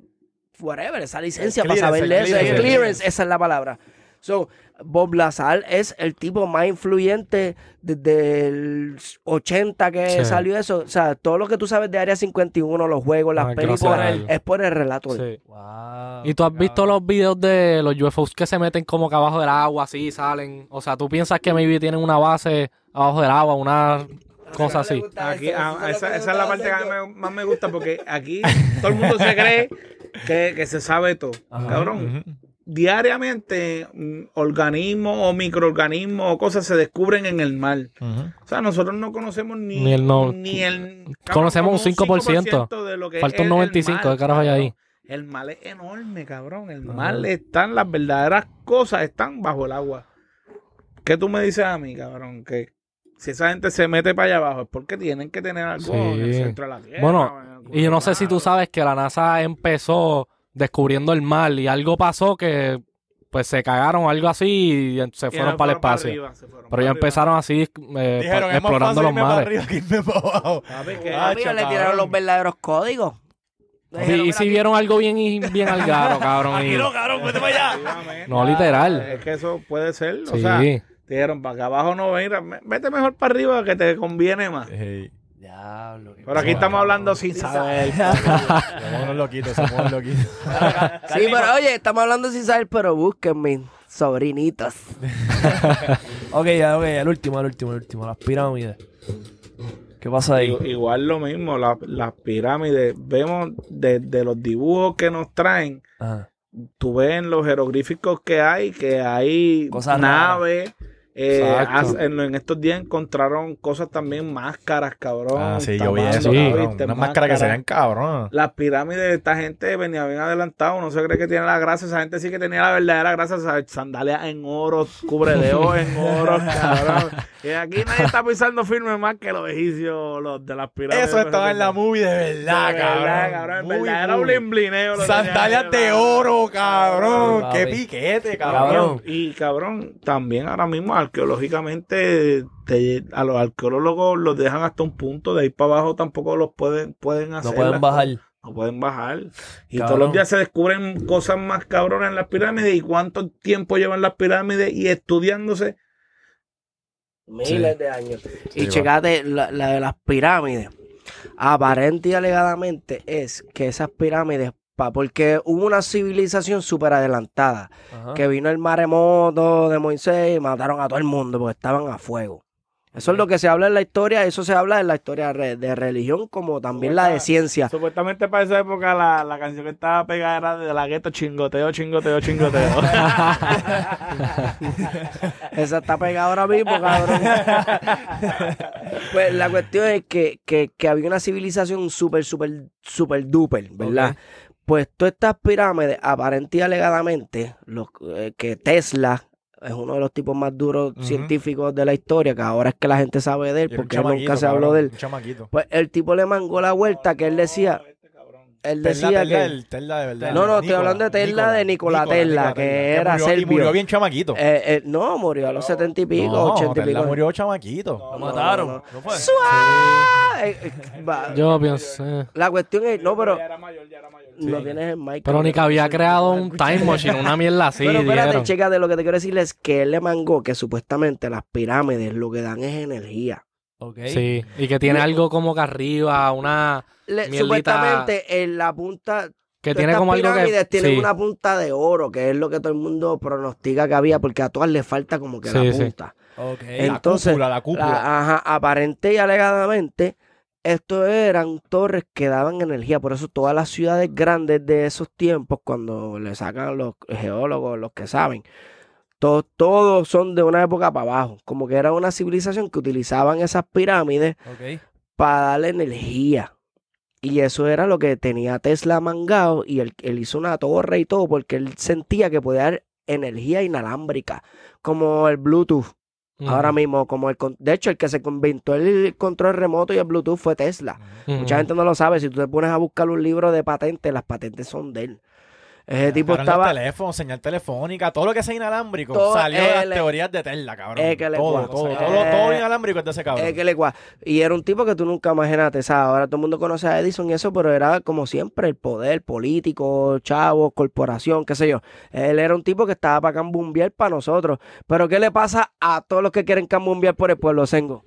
whatever, esa licencia El para clearance, saber. El clearance. clearance, esa es la palabra. So, Bob Lazar es el tipo más influyente desde el 80 que Sí. salió eso. O sea, todo lo que tú sabes de Área 51, los juegos, las Ah, películas, es por el relator. Sí. Wow. Y tú has visto los videos de los UFOs que se meten como que abajo del agua, así salen. O sea, tú piensas que maybe tienen una base abajo del agua, una cosa así. Aquí, ah, esa, esa es la parte que a mí me- más me gusta porque aquí todo el mundo se cree que, que se sabe todo. Ajá. Cabrón, diariamente mm, organismos o microorganismos o cosas se descubren en el mar. O sea, nosotros no conocemos ni, Ni el no- ni el- Conocemos un como 5% de lo que Falta es un el 95, mar, ¿qué carajo hay ahí? El mar es enorme, cabrón. El mar están, las verdaderas cosas están bajo el agua. ¿Qué tú me dices a mí, cabrón? Que si esa gente se mete para allá abajo es porque tienen que tener algo en el Sí. centro de la tierra. Bueno, Y yo no sé si tú sabes que la NASA empezó descubriendo el mar y algo pasó que pues se cagaron o algo así y se Y fueron no para el para espacio. arriba, se fueron Pero para ya arriba. empezaron así eh, Dijeron, pa- explorando los para mares. arriba para le tiraron los verdaderos códigos. Y, Dijeron, y "Mira, si aquí- vieron algo bien y bien al garo, cabrón. y- cabrón, vete para allá. No, literal. Es que eso puede ser. O Sí. sea, dijeron, para acá abajo no venir. Vete mejor para arriba que te conviene más. Hey. Diablo. Pero aquí estamos hablando sin saber. Somos unos loquitos, somos unos loquitos. Sí, pero oye, estamos hablando sin saber, pero búsquenme, sobrinitos. Ok, ya, ok, el último, el último, el último. Las pirámides. ¿Qué pasa ahí? Igual lo mismo, la- las pirámides. Vemos desde los dibujos que nos traen. Ajá. Tú ves en los jeroglíficos que hay, que hay Cosas naves Eh, en, en estos días encontraron cosas también, máscaras, cabrón. Ah, sí, yo vi eso, Sí. cabrón. ¿viste? Unas máscaras que se ven cabrón. Las pirámides, esta gente venía bien adelantado, no se cree que tiene la grasa, esa gente sí que tenía la verdadera grasa, o sea, sandalias en oro, cubre de oro en oro, cabrón. Y aquí nadie está pisando firme más que los egipcios, los de las pirámides. Eso estaba en la movie de verdad, De verdad, cabrón. En Muy verdad, era un movie. blin blineo. lo Sandalias de oro, cabrón. Qué piquete, Cabrón. cabrón. Y cabrón, también ahora mismo arqueológicamente te- a los arqueólogos los dejan hasta un punto, de ahí para abajo tampoco los pueden, pueden hacer. No pueden bajar. cosas. No pueden bajar. Y Cabrón. todos los días se descubren cosas más cabronas en las pirámides y cuánto tiempo llevan las pirámides y estudiándose. Miles de años. Sí, y checate la, la de las pirámides. Aparente y alegadamente es que esas pirámides, pa, porque hubo una civilización súper adelantada, Ajá. que vino el maremoto de Moisés y mataron a todo el mundo porque estaban a fuego. Eso es lo que se habla en la historia, eso se habla en la historia de religión como también la de ciencia. Supuestamente para esa época la, la canción que estaba pegada era de la gueto chingoteo, chingoteo, chingoteo. Esa está pegada ahora mismo, cabrón. pues la cuestión es que, que, que había una civilización súper, súper, súper duper, ¿verdad? Pues todas estas pirámides, aparente y alegadamente, los, eh, que Tesla es uno de los tipos más duros científicos de la historia, que ahora es que la gente sabe de él, Y porque nunca se habló cabrón, de él. Pues el tipo le mangó la vuelta que él decía, él Tesla, decía Tesla, que... el Tesla de verdad. No, no, estoy hablando de Tesla, de Nikola Tesla, que era murió, y serbio. murió bien chamaquito. eh, eh, no, murió a los setenta y pico, no, ochenta y Tesla pico. murió chamaquito. Lo mataron. no, ¿No fue? Eh, eh, va. Yo pienso. La cuestión es, no, pero Ya era mayor, ya era no tienes el mic. Pero ni que había creado un time machine, una mierda así. pero espérate, dijeron. checa, de lo que te quiero decir es que él le mangó que supuestamente las pirámides lo que dan es energía. Ok. Sí, y que tiene algo como que arriba, una. Le- Mierdita- supuestamente en la punta Que tiene estas como algo que. pirámides tienen sí. una punta de oro, que es lo que todo el mundo pronostica que había, porque a todas les falta como que Sí, la sí. punta. Ok. Entonces, la cúpula, la cúpula. La- ajá, aparente y alegadamente, estos eran torres que daban energía. Por eso todas las ciudades grandes de esos tiempos, cuando le sacan los geólogos, los que saben, todos, todos son de una época para abajo. Como que era una civilización que utilizaban esas pirámides para darle energía. Y eso era lo que tenía Tesla mangado y él, él hizo una torre y todo porque él sentía que podía dar energía inalámbrica, como el Bluetooth. Ahora mismo, como el con- de hecho, el que se inventó el control remoto y el Bluetooth fue Tesla. Mucha gente no lo sabe. Si tú te pones a buscar un libro de patentes, las patentes son de él. Ese tipo estaba. Los teléfonos, señal telefónica, todo lo que sea inalámbrico Todo salió de las el- teorías de Tesla, cabrón. Es que le todo, todo, todo, todo eh, inalámbrico es de ese cabrón. Es que le cua- Y era un tipo que tú nunca imaginaste, ¿sabes? Ahora todo el mundo conoce a Edison y eso, pero era como siempre el poder político, chavo, corporación, qué sé yo. Él era un tipo que estaba para cambumbiar para nosotros. Pero ¿qué le pasa a todos los que quieren cambumbiar por el pueblo, Sengo?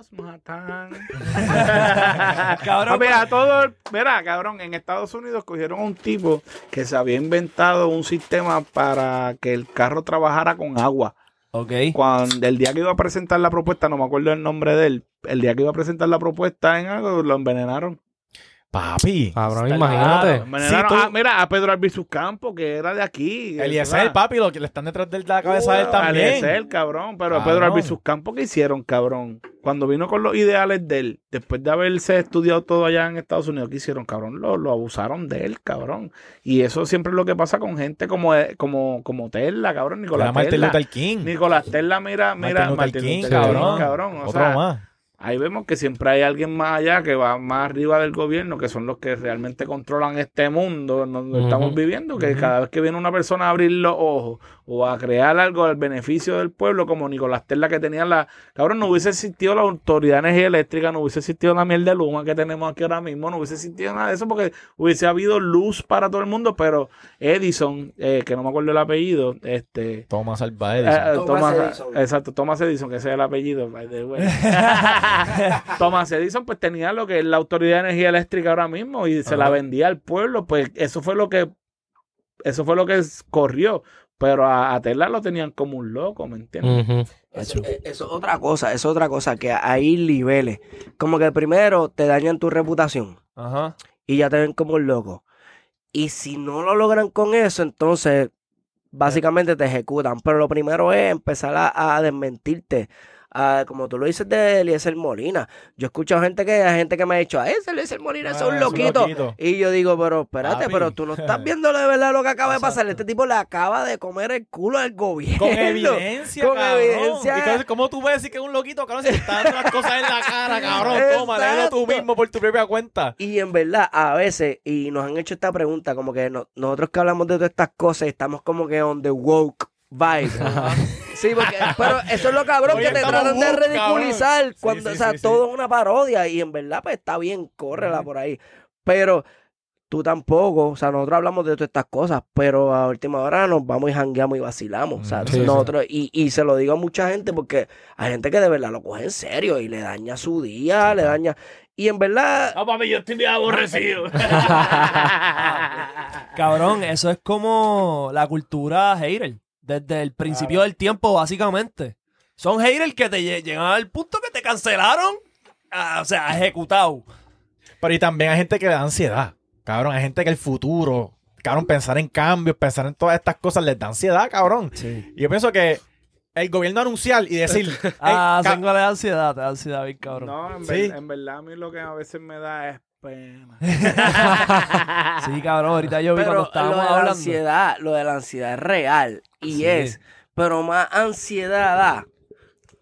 Los matan. Cabrón, mira, todo, mira, cabrón, en Estados Unidos cogieron a un tipo que se había inventado un sistema para que el carro trabajara con agua. Ok. Cuando el día que iba a presentar la propuesta, no me acuerdo el nombre de él, el día que iba a presentar la propuesta en algo, lo envenenaron. Papi. Cabrón, imagínate. Sí, tú- a- mira, a Pedro Albizu Campo, que era de aquí. Eliezer, papi, lo que le están detrás de la cabeza de él también. Eliezer, cabrón. Pero a. Pedro Albizu Campo, ¿qué hicieron, cabrón? Cuando vino con los ideales de él, después de haberse estudiado todo allá en Estados Unidos, ¿qué hicieron, cabrón? Lo, lo abusaron de él, cabrón. Y eso siempre es lo que pasa con gente como, como, como Tesla, cabrón. Nicolás Tesla. Luther King. Nicolás Tesla, mira, mira, Martin Luther King, cabrón. cabrón. O Otro sea, más. Ahí vemos que siempre hay alguien más allá que va más arriba del gobierno, que son los que realmente controlan este mundo en donde estamos viviendo, que cada vez que viene una persona a abrir los ojos o a crear algo al beneficio del pueblo, como Nicolás Tesla que tenía la... Cabrón, no hubiese existido la Autoridad de Energía Eléctrica, no hubiese existido la miel de Luma que tenemos aquí ahora mismo, no hubiese existido nada de eso porque hubiese habido luz para todo el mundo, pero Edison, eh, que no me acuerdo el apellido, este... Thomas Alva Eh, Edison. eh, Thomas Thomas, Edison. exacto, Thomas Edison, que ese es el apellido. Thomas Edison, pues tenía lo que es la autoridad de energía eléctrica ahora mismo y se la vendía al pueblo. Pues eso fue lo que, eso fue lo que corrió. Pero a, a Tesla lo tenían como un loco, ¿me entiendes? Eh, eso es otra cosa, es otra cosa, que hay niveles. Como que primero te dañan tu reputación Ajá. y ya te ven como un loco. Y si no lo logran con eso, entonces básicamente te ejecutan. Pero lo primero es empezar a, a desmentirte. Ah, como tú lo dices de Eliezer Molina. Yo he escuchado gente que, gente que me ha dicho, a ese Eliezer Molina es Ah, un es un loquito. loquito. Y yo digo, pero espérate, Papi. pero tú no estás viendo de verdad lo que acaba de pasar. Este tipo le acaba de comer el culo al gobierno. Con evidencia, Con cabrón. evidencia. Y entonces, ¿cómo tú ves decir que es un loquito, cabrón? Si te está dando las cosas en la cara, cabrón. Toma, léelo tú mismo por tu propia cuenta. Y en verdad, a veces, y nos han hecho esta pregunta, como que no- nosotros que hablamos de todas estas cosas, estamos como que on the woke vibe. sí, porque, pero eso es lo cabrón Oye, que te tratan de ridiculizar cabrón. Cuando, sí, o sea, sí, todo es una parodia y en verdad, pues está bien, córrela por ahí. Pero tú tampoco, o sea, nosotros hablamos de todas estas cosas, pero a última hora nos vamos y jangueamos y vacilamos, o sea, Sí, sí. nosotros, y, y se lo digo a mucha gente porque hay gente que de verdad lo coge en serio y le daña su día, le daña, y en verdad... No, papi, yo estoy bien aborrecido. Cabrón, eso es como la cultura hater. Desde el principio del tiempo, básicamente. Son haters que te lle- llegan al punto que te cancelaron. ah, o sea, ejecutado. Pero y también hay gente que le da ansiedad. Cabrón, hay gente que el futuro, cabrón, pensar en cambios, pensar en todas estas cosas les da ansiedad, cabrón. Sí. Y yo pienso que el gobierno anunciar y decir, "Ey, Ah, tengo la ansiedad, te da ansiedad, bien cabrón. No, en, Sí. ver- en verdad a mí lo que a veces me da es pena. Sí, cabrón, ahorita yo vi Pero cuando lo estábamos de la hablando. ansiedad, lo de la ansiedad es real y Sí. es, pero más ansiedad da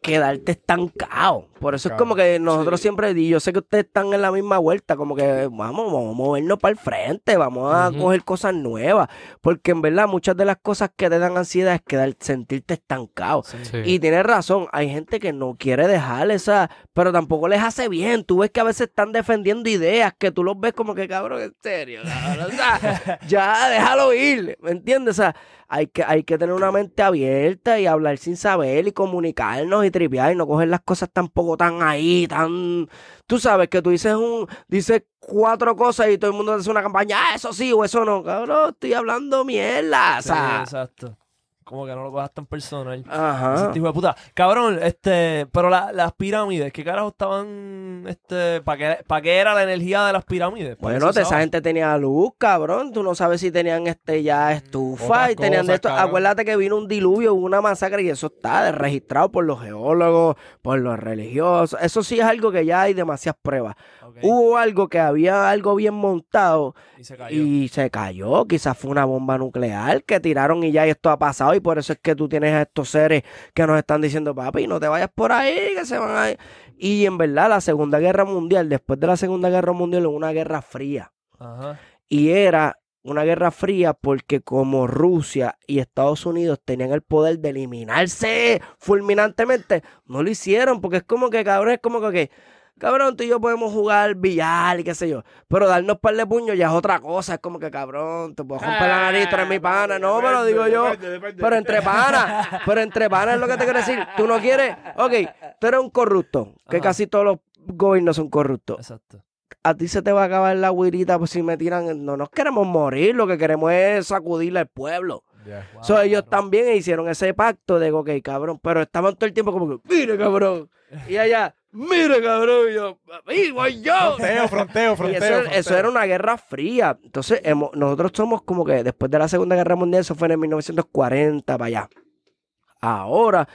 quedarte estancado. Por eso es como que nosotros siempre, y yo sé que ustedes están en la misma vuelta, como que vamos, vamos a movernos para el frente, vamos a coger cosas nuevas, porque en verdad muchas de las cosas que te dan ansiedad es quedar, sentirte estancado. Sí. Y tienes razón, hay gente que no quiere dejar esa, pero tampoco les hace bien. Tú ves que a veces están defendiendo ideas que tú los ves como que cabrón, en serio. cabrón. O sea, ya déjalo ir, ¿me entiendes? O sea, hay que, hay que tener una mente abierta y hablar sin saber y comunicarnos y tripear y no coger las cosas tampoco tan ahí, tan... Tú sabes que tú dices un dices cuatro cosas y todo el mundo hace una campaña, ah, eso sí o eso no, cabrón, estoy hablando mierda. O sea, exacto. Como que no lo cojas tan personal. ajá. Ese tipo de puta. Cabrón, este, pero la- las pirámides, ¿qué carajo estaban, este, para qué, pa' qué era la energía de las pirámides? ¿Para qué Bueno, esa gente tenía luz, cabrón. Tú no sabes si tenían este ya estufa Otras y tenían de esto. cabrón. Acuérdate que vino un diluvio, hubo una masacre y eso está registrado por los geólogos, por los religiosos. Eso sí es algo que ya hay demasiadas pruebas. Hubo algo que había algo bien montado y se cayó. y se cayó. Quizás fue una bomba nuclear que tiraron y ya esto ha pasado. Y por eso es que tú tienes a estos seres que nos están diciendo, papi, no te vayas por ahí, que se van a ir". Y en verdad, la Segunda Guerra Mundial, después de la Segunda Guerra Mundial, hubo una guerra fría. Ajá. Y era una guerra fría porque como Rusia y Estados Unidos tenían el poder de eliminarse fulminantemente, no lo hicieron porque es como que, cabrón, es como que, cabrón, tú y yo podemos jugar billar y qué sé yo, pero darnos par de puños ya es otra cosa, es como que, cabrón, te puedo romper la nariz, tú eres mi pana, no, pero digo yo, pero entre panas, pero entre panas es lo que te quiero decir, tú no quieres, ok, tú eres un corrupto, que Ajá. casi todos los gobiernos son corruptos Exacto. a ti se te va a acabar la guirita pues, si me tiran. No nos queremos morir, lo que queremos es sacudirle al pueblo. Wow, So, ellos también hicieron ese pacto de, ok, cabrón, pero estaban todo el tiempo como que, mire, cabrón. Y allá, mire, cabrón. Yo, "Ahí voy yo. Fronteo, fronteo, Y fronteo. eso, fronteo. eso era una guerra fría. Entonces, hemos- nosotros somos como que después de la Segunda Guerra Mundial, eso fue en el 1940 para allá. Ahora,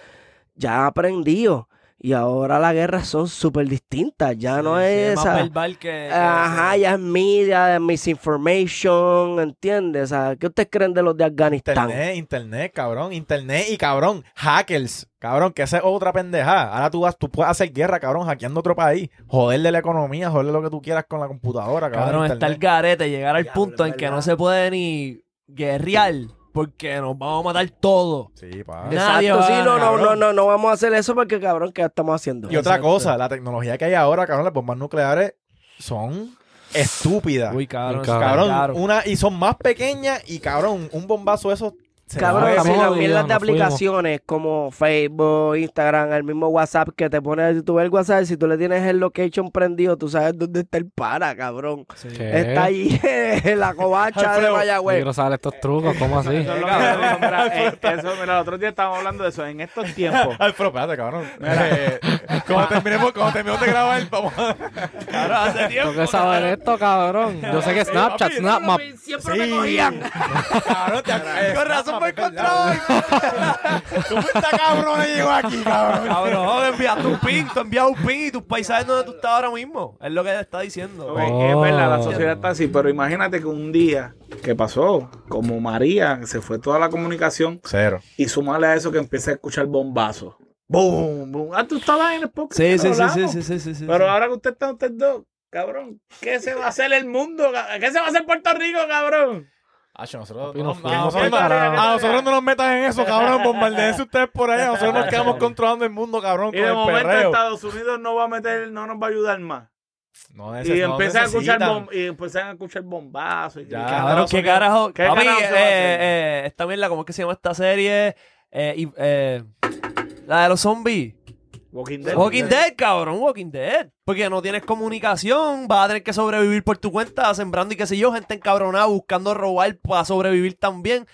ya aprendido. Y ahora las guerras son súper distintas. Ya no Sí, sí, es más verbal que... que- Ajá, ya es media, misinformation, ¿entiendes? O sea, ¿qué ustedes creen de los de Afganistán? Internet, internet, cabrón, internet y cabrón, hackers, cabrón, que esa es otra pendejada. Ahora tú vas, tú puedes hacer guerra, cabrón, hackeando otro país, joderle la economía, joderle lo que tú quieras con la computadora, cabrón. Cabrón, está el garete, llegar al punto en que no se puede ni guerrear porque nos vamos a matar todos. Sí, pa. Nadie Exacto, va, sí, no, no, cabrón. no, no, no vamos a hacer eso porque, cabrón, ¿qué estamos haciendo? Y otra Exacto. cosa, la tecnología que hay ahora, cabrón, las bombas nucleares son estúpidas. Uy, cabrón, Cabrón, una, y son más pequeñas y cabrón, un bombazo de esos Cabrón, sí, estamos las de fuimos. aplicaciones como Facebook, Instagram, el mismo WhatsApp que te pone, si tú ves el WhatsApp, si tú le tienes el location prendido, tú sabes dónde está el para, cabrón. Está allí en la covacha de Mayagüez. quiero saber estos trucos, ¿cómo así? Eso mira, eh, eso, mira, el otro día estábamos hablando de eso. En estos tiempos, Ay, pero espérate, cabrón. Eh, cuando terminemos, cuando terminemos de grabar, vamos a... Cabrón, hace tiempo. Tengo que saber esto, cabrón. Yo sé que Snapchat, Snapmap. Siempre Sí. me cogían. Cabrón, te- Con razón me encontró hoy. Tú fuiste cabrón y llegó aquí, cabrón. Cabrón, enviaste un pin, tú envías un pin y tus paisajes donde tú estás ahora mismo. Es lo que te está diciendo. Es verdad, la sociedad está así, pero imagínate que un día que pasó, como María, se fue toda la comunicación, Cero. y sumarle a eso que empieza a escuchar bombazos. Boom, boom. Ah, tú estabas en el podcast. Sí, sí, sí, sí, sí, sí, sí, sí. Pero ahora que usted está, usted dos, cabrón, ¿qué se va a hacer el mundo? ¿Qué se va a hacer Puerto Rico, cabrón? Hacho, nosotros, Papi, no, nos a, fuimos nosotros, pa'l carajo. a nosotros no nos metan en eso, cabrón. Bombardeense ustedes por allá. Nosotros nos quedamos controlando el mundo, cabrón, Y con de el momento perreo. Estados Unidos no va a meter, no nos va a ayudar más. No Y no empiezan a escuchar bom- y empiezan a escuchar bombazos. y- Ya. y- Cabrón, Estados qué carajo. ¿Qué Papi, carajo eh, eh, esta mierda, ¿cómo es que se llama esta serie? Eh, y- eh, la de los zombies. Walking Dead. Walking Dead, cabrón, Walking Dead. Porque no tienes comunicación, vas a tener que sobrevivir por tu cuenta, sembrando y qué sé yo, gente encabronada buscando robar para sobrevivir también.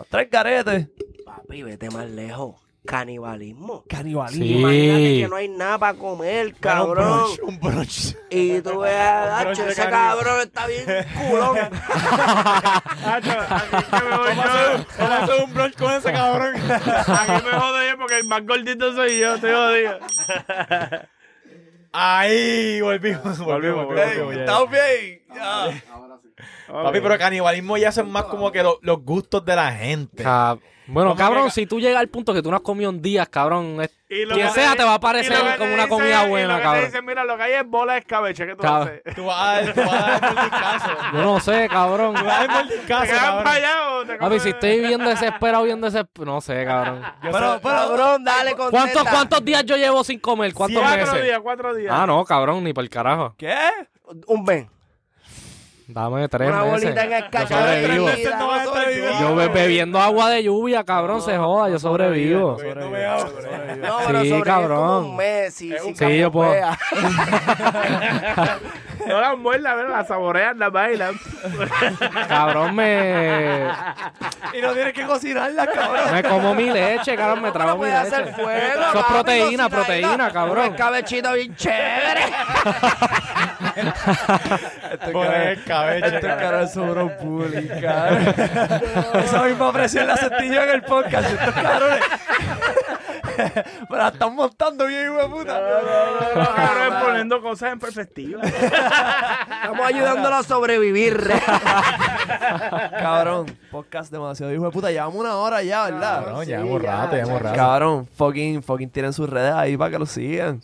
Va a traer garete. Papi, vete más lejos. Canibalismo. Canibalismo. Sí. Imagínate que no hay nada para comer, cabrón. Un brunch, un brunch. Y tú ves, "Acho, brunch de ese carne". cabrón está bien culón. Hacho, aquí que me voy yo. a hacer un brunch con ese cabrón. Aquí me jodo yo porque el más gordito soy yo, te jodido. Ahí, volvimos, volvimos. volvimos. ¿Estamos bien? Papi, pero canibalismo ya son más como que lo- los gustos de la gente. Ca- Bueno, ¿Cómo cabrón, que- si tú llegas al punto que tú no has comido en días, cabrón, es- quien sea te- te va a parecer como te una dice- comida y lo buena, que te cabrón. dicen, mira, lo que hay es bola de escabeche, ¿qué tú Cabrón. haces? Tú vas a dar, tú vas a dar. Yo no sé, cabrón. Tú vas a dar ¿Te mordiscazo, quedas cabrón. para allá o te Papi, si estoy bien desesperado, bien desesperado, no sé, cabrón. Yo Pero, sé- pero, Cabrón, dale con ¿Cuántos, ¿Cuántos días yo llevo sin comer? ¿Cuántos Cuatro meses? días, cuatro días. Ah, no, cabrón, ni por el carajo. ¿Qué? Un mes. Dame tres Una meses. bolita en el sobrevivo. Meses no a vivo. Yo be- bebiendo agua de lluvia, cabrón, se joda, yo sobrevivo. No me hago. No, pero Sí, cabrón. un mes. Si, Es si un Sí, yo puedo. No las muerdas, ¿verdad? las saborean, las bailan. Cabrón, me, Y no tienes que cocinarla, cabrón. me como mi leche, cabrón, me trago mi leche. hacer fuego. Eso es papi, proteína, proteína, Un cabrón. escabechito bien chévere. El cabello. Este cara es sobre bullying, cabrón. Esa misma presión la sentí yo en el podcast. Estos cabrones. Pero la están montando bien, hijo de puta. Cabrón, poniendo cosas en perspectiva. Estamos ayudándolo a sobrevivir. Cabrón, podcast demasiado hijo de puta. Llevamos una hora ya, ¿verdad? Cabrón, llevamos rato, llevamos rato. Cabrón, fucking, fucking tienen sus redes ahí para que lo sigan.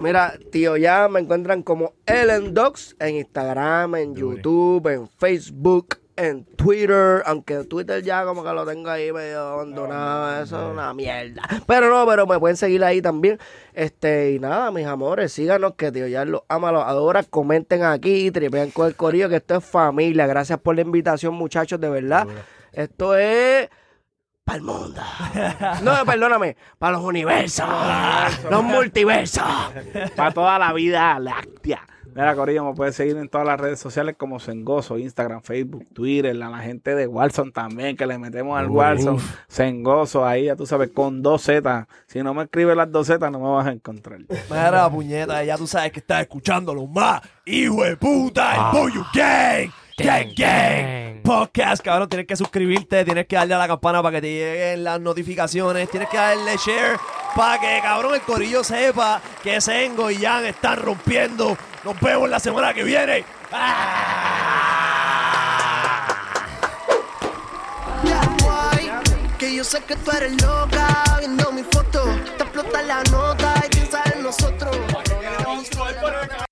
Mira, tío, ya me encuentran como Ellen Dogs en Instagram, en YouTube, en Facebook, en Twitter. Aunque Twitter ya como que lo tengo ahí medio abandonado. Eso es una mierda. Pero no, pero me pueden seguir ahí también. Este, y nada, mis amores, síganos que tío ya los ama, los adora. Comenten aquí, tripean con el corillo, que esto es familia. Gracias por la invitación, muchachos, de verdad. Esto es. Para el mundo. No, perdóname. Para los universos. los multiversos. Para toda la vida láctea. Mira, Corillo, me puedes seguir en todas las redes sociales como Sengoso, Instagram, Facebook, Twitter, a la gente de Walson también, que le metemos al Walson. Sengoso, ahí ya tú sabes, con dos Z. Si no me escribes las dos Z, no me vas a encontrar. Mira, puñeta, ya tú sabes que estás escuchando lo más. Hijo de puta, el Pollo Gang. Gang, gang. Podcast, cabrón. Tienes que suscribirte, tienes que darle a la campana para que te lleguen las notificaciones, tienes que darle share para que, cabrón, el corillo sepa que Sengo y Jan están rompiendo. Nos vemos la semana que viene. guay, Que yo sé que tú eres loca viendo mi foto, te explota la noche.